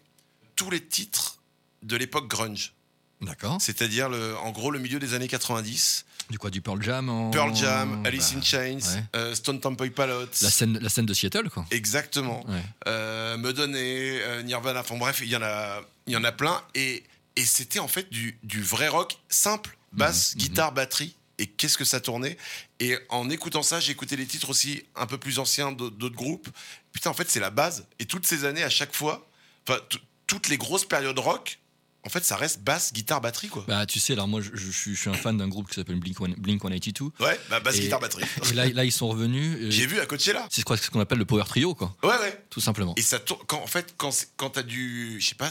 tous les titres de l'époque grunge. D'accord. C'est-à-dire, le- en gros, le milieu des années 90. Du quoi Du Pearl Jam en- Pearl Jam, Alice Bah, in Chains, ouais. euh, Stone Temple Pilots. La scène, la scène de Seattle, quoi. Exactement. Ouais. Euh, me donner, euh, Nirvana, enfin bref, il y en a, y en a plein. Et, et c'était en fait du, du vrai rock simple, basse, Mhm, guitare, batterie. Et qu'est-ce que ça tournait? Et en écoutant ça, j'ai écouté les titres aussi un peu plus anciens d'autres groupes. Putain, en fait, c'est la base. Et toutes ces années, à chaque fois, enfin, tout- toutes les grosses périodes rock, en fait, ça reste basse, guitare, batterie, quoi. Bah, tu sais, alors moi, je, je suis, je suis un fan d'un groupe qui s'appelle Blink, One- Blink 182. Ouais, bah, basse, Et- guitare, batterie. Et là, là, ils sont revenus. euh, J'ai vu à Coachella. C'est quoi ce qu'on appelle le power trio, quoi. Ouais, ouais. Tout simplement. Et ça tourne. Quand, en fait, quand, t'as du. Je sais pas,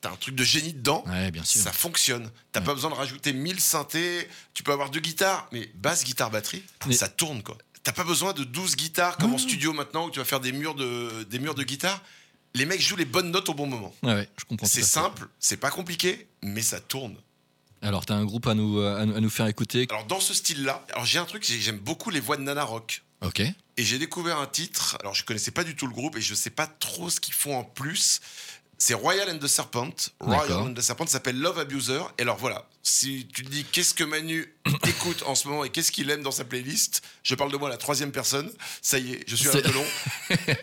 t'as un truc de génie dedans. Ouais, bien sûr. Ça fonctionne. T'as Ouais. pas besoin de rajouter 1000 synthés. Tu peux avoir deux guitares, mais basse, guitare, batterie, Mais- ça tourne quoi. T'as pas besoin de 12 guitares comme en studio maintenant où tu vas faire des murs de, des murs de guitare. Les mecs jouent les bonnes notes au bon moment. Ouais, ouais, je comprends. C'est simple, c'est pas compliqué, mais ça tourne. Alors, t'as un groupe à nous, euh, à, nous- à nous faire écouter. Alors dans ce style-là, alors j'ai un truc, j'ai- j'aime beaucoup les voix de Nana Rock. Ok. Et j'ai découvert un titre, alors je connaissais pas du tout le groupe et je sais pas trop ce qu'ils font en plus. C'est Royal and the Serpent. Royal and the Serpent s'appelle Love Abuser. Et alors voilà, si tu te dis qu'est-ce que Manu <coughs> écoute en ce moment et qu'est-ce qu'il aime dans sa playlist, je parle de moi à la troisième personne. Ça y est, je suis peu long.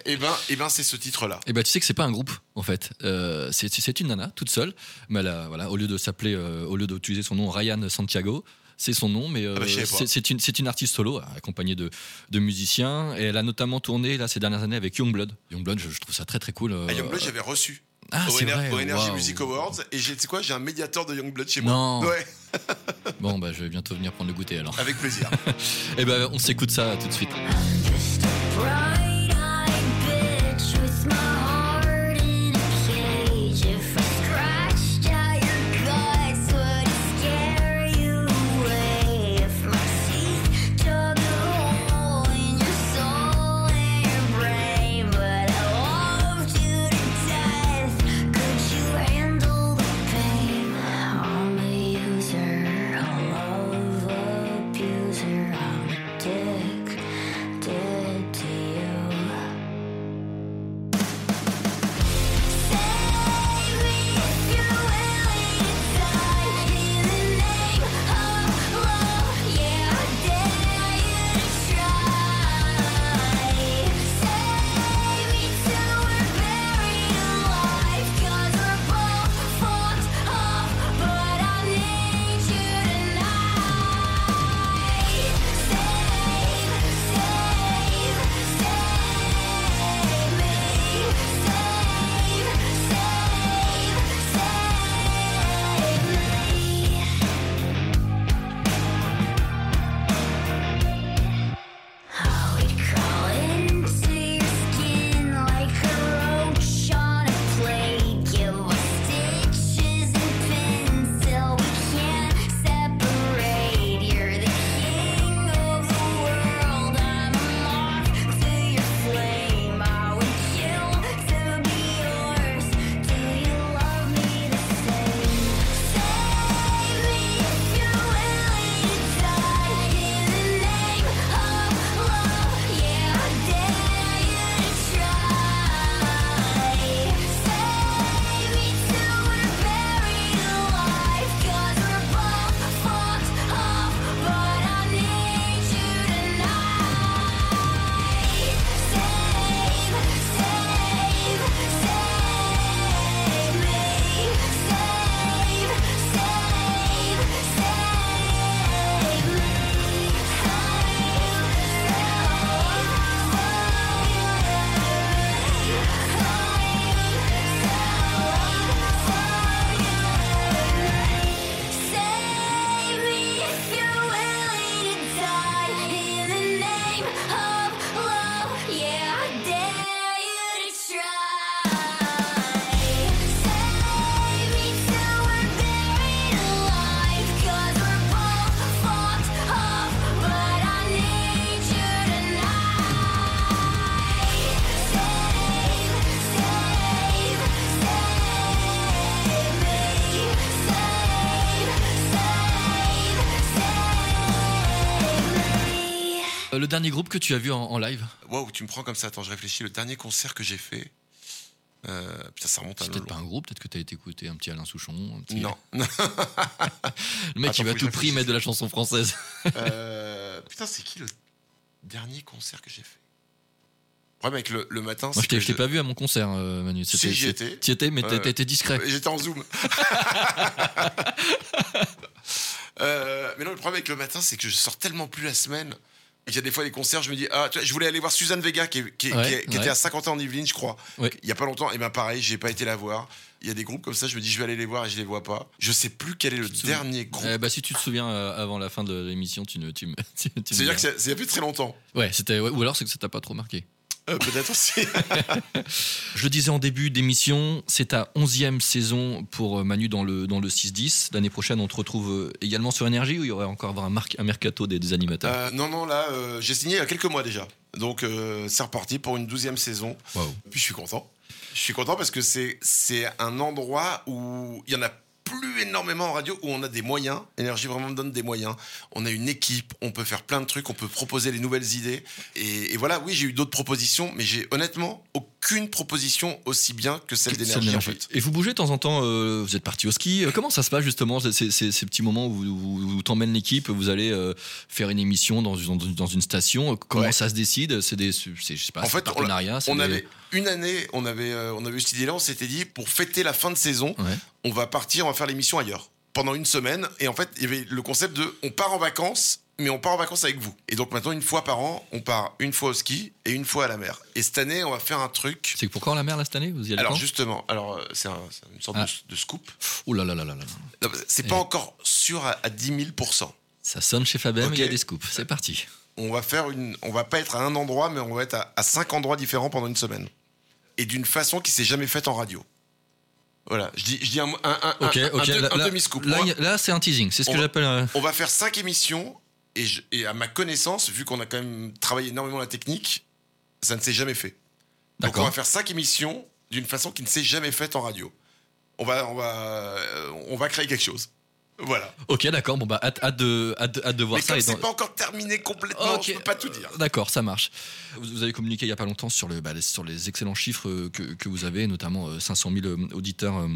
et ben, et ben c'est ce titre-là. Et bah, tu sais que c'est pas un groupe, en fait. Euh, c'est une nana, toute seule. Mais elle a, voilà, au lieu de s'appeler, euh, au lieu d'utiliser son nom Ryan Santiago, c'est son nom, mais euh, Ah bah, pas. c'est une, artiste solo, accompagnée de, de musiciens. Et elle a notamment tourné là, ces dernières années avec Youngblood. Youngblood, je, je trouve ça très très cool. euh, À Youngblood, j'avais reçu Ah, au, c'est Ener- vrai, au Energy. Music Awards. Et j'ai, tu sais quoi, j'ai un médiateur de Youngblood chez Non. moi. Ouais, <laughs> Bon, bah, je vais bientôt venir prendre le goûter alors. avec plaisir. <laughs> Et ben, on s'écoute ça tout de suite. Le dernier groupe que tu as vu en, en live Waouh, tu me prends comme ça. Attends, je réfléchis. Le dernier concert que j'ai fait. euh, putain, ça remonte à C'est peut-être pas un groupe, peut-être que tu as été écouter un petit Alain Souchon. un petit- Non. <laughs> Le mec, Attends, il va tout prix mettre de la chanson française. Euh, <laughs> putain, c'est qui le dernier concert que j'ai fait? Le problème avec le, le matin, Moi, c'est je t'ai que je t'ai je- pas vu à mon concert, euh, Manu. Si, C'était- j'y c'est- étais. t'y étais, mais t'as Ouais. t'as été discret. J'étais en zoom. <laughs> Euh, mais non, le problème avec le matin, c'est que je sors tellement plus la semaine. Il y a des fois des concerts, je me dis, ah, tu vois, je voulais aller voir Suzanne Vega qui, est- qui est- Ouais, qui est- qui ouais. était à 50 ans en Yvelines, je crois. Ouais. Il y a pas longtemps, et ben pareil, j'ai pas été la voir. Il y a des groupes comme ça, je me dis, je vais aller les voir et je les vois pas. Je sais plus quel est le souviens dernier groupe. Eh bah, si tu te souviens euh, avant la fin de l'émission, tu ne. Tu, me- <laughs> tu, tu me C'est-à-dire que diras. c'est c'est il y a plus très longtemps. Ouais, c'était. ouais, ou alors c'est que ça t'a pas trop marqué. Euh, Peut-être aussi. <laughs> Je le disais en début d'émission, c'est ta 11e saison pour euh, Manu dans le, dans le 6-10. L'année prochaine, on te retrouve euh, également sur Énergie ou il y aurait encore un, un mercato des, des animateurs? Euh, non, non, là, euh, j'ai signé il y a quelques mois déjà. Donc, c'est reparti pour une douzième saison. Waouh. Puis, je suis content. Je suis content parce que c'est c'est un endroit où il y en a plus énormément en radio, où on a des moyens. Énergie vraiment me donne des moyens. On a une équipe, on peut faire plein de trucs, on peut proposer les nouvelles idées. Et, et voilà, oui, j'ai eu d'autres propositions, mais j'ai honnêtement aucune proposition aussi bien que celle d'énergie en fait. Et vous bougez de temps en temps, euh, vous êtes parti au ski. Euh, Comment ça se passe justement, ces, ces- ces- ces petits moments où vous t'emmène l'équipe, vous allez euh, faire une émission dans une, dans une station? Comment Ouais. ça se décide? C'est des je sais pas, En fait, on- des- avait une année, on avait, euh, on avait eu cette idée-là, on s'était dit, pour fêter la fin de saison, Ouais. on va partir, on va faire l'émission ailleurs. Pendant une semaine. Et en fait, il y avait le concept de, on part en vacances, mais on part en vacances avec vous. Et donc maintenant, une fois par an, on part une fois au ski et une fois à la mer. Et cette année, on va faire un truc. C'est pour quand la mer là cette année? Vous y allez Alors justement, alors euh, c'est un- c'est une sorte Ah. de, de scoop. Oh là là là là là. C'est pas Et- encore sûr à, à 10 000 Ça sonne chez Fabien, Ok. il y a des scoops. C'est parti. on va faire une, on va pas être à un endroit, mais on va être à, à cinq endroits différents pendant une semaine, et d'une façon qui s'est jamais faite en radio. Voilà, je dis, je dis un, un, un, un- demi-scoop. Là, c'est un teasing. C'est ce on que j'appelle. On va faire cinq émissions et, je- et à ma connaissance, vu qu'on a quand même travaillé énormément la technique, ça ne s'est jamais fait. Donc on va faire cinq émissions d'une façon qui ne s'est jamais faite en radio. On va, on va, euh, on va créer quelque chose. Voilà. Ok, d'accord. Bon bah hâte, hâte de, hâte, de- hâte de voir Mais ça. et c'est dans- pas encore terminé complètement, Ok. je peux pas tout dire. D'accord, ça marche. Vous, avez communiqué il y a pas longtemps sur, le, bah, les, sur les excellents chiffres euh, que, que vous avez, notamment euh, 500 000 euh, auditeurs, euh,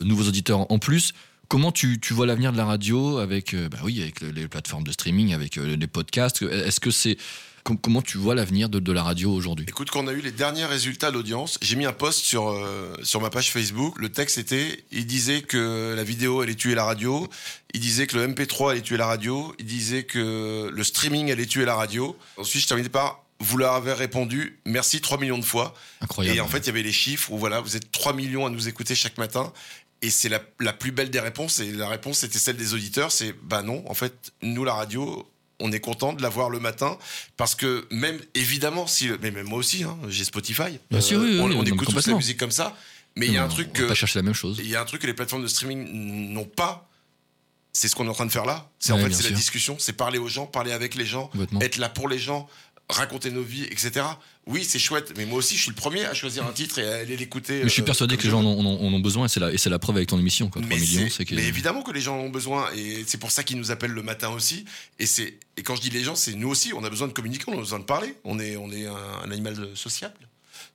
nouveaux auditeurs en plus. Comment tu, tu vois l'avenir de la radio avec, euh, bah oui, avec le- les plateformes de streaming, avec euh, les podcasts? Est-ce que c'est com- comment tu vois l'avenir de, de la radio aujourd'hui? Écoute, quand on a eu les derniers résultats d'audience, j'ai mis un post sur, euh, sur ma page Facebook. Le texte était, il disait que la vidéo allait tuer la radio, il disait que le MP3 allait tuer la radio, il disait que le streaming allait tuer la radio. Ensuite, je terminais par, vous leur avez répondu, merci 3 millions de fois. Incroyable. Et en fait, il y avait les chiffres où voilà, vous êtes 3 millions à nous écouter chaque matin. Et c'est la, la plus belle des réponses. Et la réponse, c'était celle des auditeurs. C'est, bah non, en fait, nous, la radio, on est content de la voir le matin. Parce que même, évidemment, si, mais même moi aussi, hein, j'ai Spotify. Euh, Bien sûr, oui, oui, on, oui, on écoute tous la musique comme ça. Mais il y a un truc que, pas chercher la même chose. il y a un truc que les plateformes de streaming n'ont pas. C'est ce qu'on est en train de faire là. C'est en fait, c'est la discussion. C'est parler aux gens, parler avec les gens être là pour les gens, raconter nos vies, etc. Oui, c'est chouette, mais moi aussi, je suis le premier à choisir un titre et à aller l'écouter. Mais je suis euh, persuadé que les gens en ont, en ont besoin et c'est la, et la preuve avec ton émission. Quoi. 3 Mais, millions, c'est- mais évidemment que les gens en ont besoin et c'est pour ça qu'ils nous appellent le matin aussi. Et, c'est, et quand je dis les gens, c'est nous aussi. On a besoin de communiquer, on a besoin de parler. On est, on est un, un animal sociable.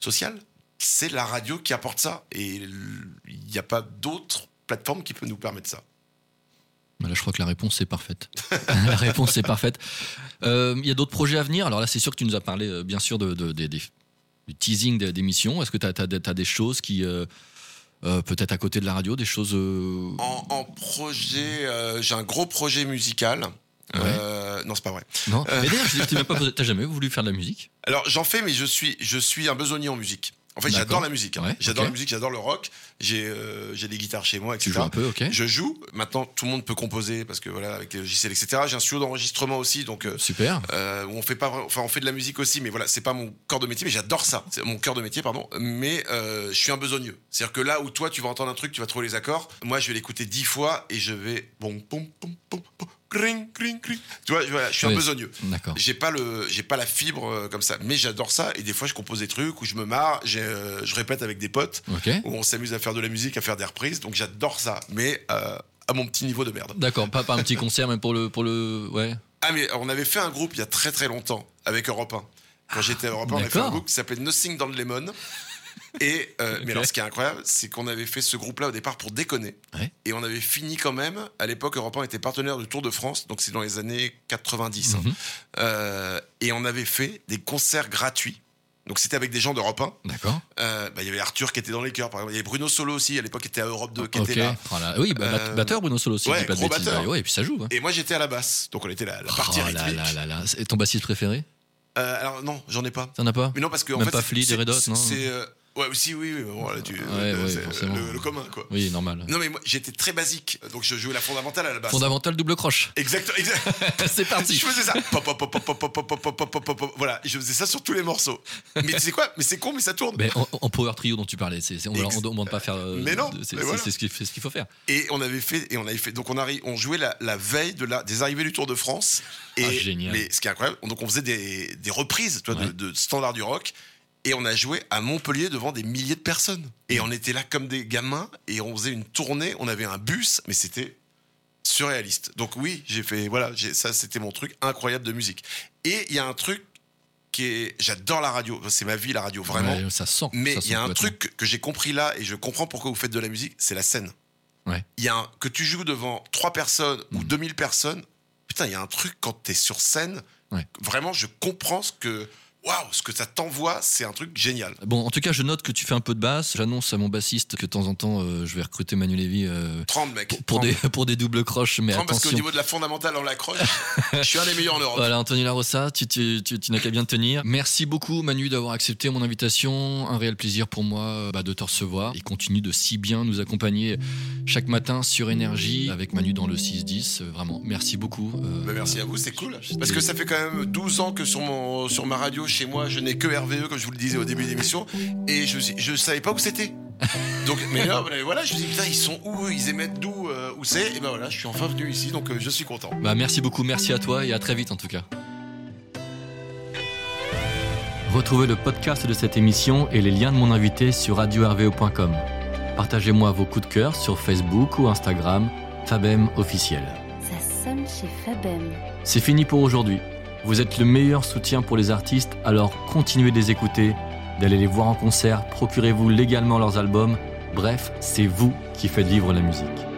social. C'est la radio qui apporte ça. Et il n'y a pas d'autre plateforme qui peut nous permettre ça. Bah Là, je crois que la réponse est parfaite. <laughs> la réponse est parfaite. Euh, Il y a d'autres projets à venir? Alors là, c'est sûr que tu nous as parlé, euh, bien sûr, de, de- du teasing des- d'émissions. Est-ce que tu as, des choses qui, euh, euh, peut-être à côté de la radio, des choses. En, en projet, j'ai un gros projet musical. Non, c'est pas vrai. Non. Mais d'ailleurs, <laughs> posé- T'as jamais voulu faire de la musique? Alors j'en fais, mais je suis, je suis un besogneux en musique. En fait, j'adore la musique. hein. Ouais, j'adore la musique, j'adore le rock. J'ai, euh, j'ai des guitares chez moi, etc. Tu joues un peu, ok Je joue. Maintenant, tout le monde peut composer parce que voilà, avec les logiciels, etc. J'ai un studio d'enregistrement aussi, donc euh, Super. euh, où on fait pas, enfin, on fait de la musique aussi, mais voilà, c'est pas mon corps de métier, mais j'adore ça. C'est mon cœur de métier, pardon. Mais euh, je suis un besogneux. C'est-à-dire que là où toi, tu vas entendre un truc, tu vas trouver les accords. Moi, je vais l'écouter dix fois et je vais bon, cring, cring, cring. Tu vois, voilà, je suis Oui. un besogneux. D'accord. J'ai pas le, j'ai pas la fibre euh, comme ça, mais j'adore ça. Et des fois, je compose des trucs où je me marre, euh, je répète avec des potes, où on s'amuse à faire de la musique, à faire des reprises. Donc j'adore ça, mais euh, à mon petit niveau de merde. D'accord, pas, pas un petit concert, mais pour le, pour le. Ouais. Ah, mais on avait fait un groupe il y a très très longtemps avec Europe 1. Quand j'étais à Europe 1, on avait fait un groupe qui s'appelait Nothing dans le Lemon. Et euh, <laughs> mais alors, ce qui est incroyable, c'est qu'on avait fait ce groupe-là au départ pour déconner, Ouais. et on avait fini quand même. À l'époque, Europe 1 était partenaire du Tour de France, donc c'est dans les années 90. hein. Mhm. Euh, et on avait fait des concerts gratuits. Donc c'était avec des gens d'Europe 1. D'accord. Euh, bah, Il y avait Arthur qui était dans les chœurs, par exemple. Il y avait Bruno Solo aussi, à l'époque, qui était à Europe 2, qui Ok. était là. Voilà. Oui, bah, Euh, batteur Bruno Solo aussi. ouais, pas de gros bêtises. batteur. Ouais, et puis ça joue. hein. Et moi, j'étais à la basse. Donc on était la, la partie oh rythmique. là là là. Et ton bassiste préféré? Euh, alors non, j'en ai pas. T'en as pas? Mais non, parce que en Même fait, pas et c'est- Red Hot, non C'est ouais aussi oui, oui bon, là, tu, Ouais, euh, ouais, c'est forcément. le, le commun quoi. Oui, normal. Non mais moi j'étais très basique, donc je jouais la fondamentale à la basse. Fondamental double croche. Exact, exact. <laughs> C'est parti. Je faisais ça. Pop, pop, pop, pop, pop, pop, pop, pop, pop, pop, pop, pop. Voilà, je faisais ça sur tous les morceaux. Mais tu sais quoi? Mais c'est con, mais ça tourne. Mais en, en power trio dont tu parlais, c'est, c'est- on ne demande pas à faire. euh, Mais non, c'est, c'est- voilà. c'est ce qu'il c'est faut faire. Et on avait fait, et on avait fait, donc on, arri- on jouait la, la veille de la, des arrivées du Tour de France. Et Ah, génial. Mais ce qui est incroyable, donc on faisait des, des reprises toi, de- de, standards du rock. Et on a joué à Montpellier devant des milliers de personnes. Et on était là comme des gamins, et on faisait une tournée, on avait un bus, mais c'était surréaliste. Donc oui, j'ai fait, voilà, ça c'était mon truc incroyable de musique. Et il y a un truc qui est, j'adore la radio, c'est ma vie la radio, vraiment. Ouais, ça sent. Mais il y a un truc que- j'ai compris là et je comprends pourquoi vous faites de la musique, c'est la scène. Ouais. Il y a un, que tu joues devant 3 personnes ou Mm. 2000 personnes, putain, il y a un truc quand t'es sur scène, Ouais. vraiment je comprends ce que waouh, ce que ça t'envoie, c'est un truc génial. Bon, en tout cas, je note que tu fais un peu de basse. J'annonce à mon bassiste que de temps en temps, euh, je vais recruter Manu Lévy euh, 30 mecs. pour, 30. des, pour des doubles croches. Mais 30 parce qu'au niveau de la fondamentale, on l'accroche. je suis un des meilleurs en Europe. Voilà, Anthony Larossa, tu, tu, tu, tu n'as qu'à bien te tenir. Merci beaucoup, Manu, d'avoir accepté mon invitation. Un réel plaisir pour moi euh, bah, de te recevoir. Et continue de si bien nous accompagner chaque matin sur Énergie avec Manu dans le 6-10. Euh, Vraiment, merci beaucoup. Euh, Bah, merci à vous, c'est cool. Parce que ça fait quand même 12 ans que sur, mon, sur ma radio, chez moi, je n'ai que RVE, comme je vous le disais au début de l'émission, et je je savais pas où c'était. Donc, mais là, voilà, je me dis, putain, ils sont où Ils émettent d'où euh, Où c'est? Et ben voilà, je suis enfin venu ici, donc euh, je suis content. Bah, merci beaucoup, merci à toi et à très vite en tout cas. Retrouvez le podcast de cette émission et les liens de mon invité sur radio-rve.com. Partagez-moi vos coups de cœur sur Facebook ou Instagram, Fabem officiel. Ça sonne chez Fabem. C'est fini pour aujourd'hui. Vous êtes le meilleur soutien pour les artistes, alors continuez de les écouter, d'aller les voir en concert, procurez-vous légalement leurs albums. Bref, c'est vous qui faites vivre la musique.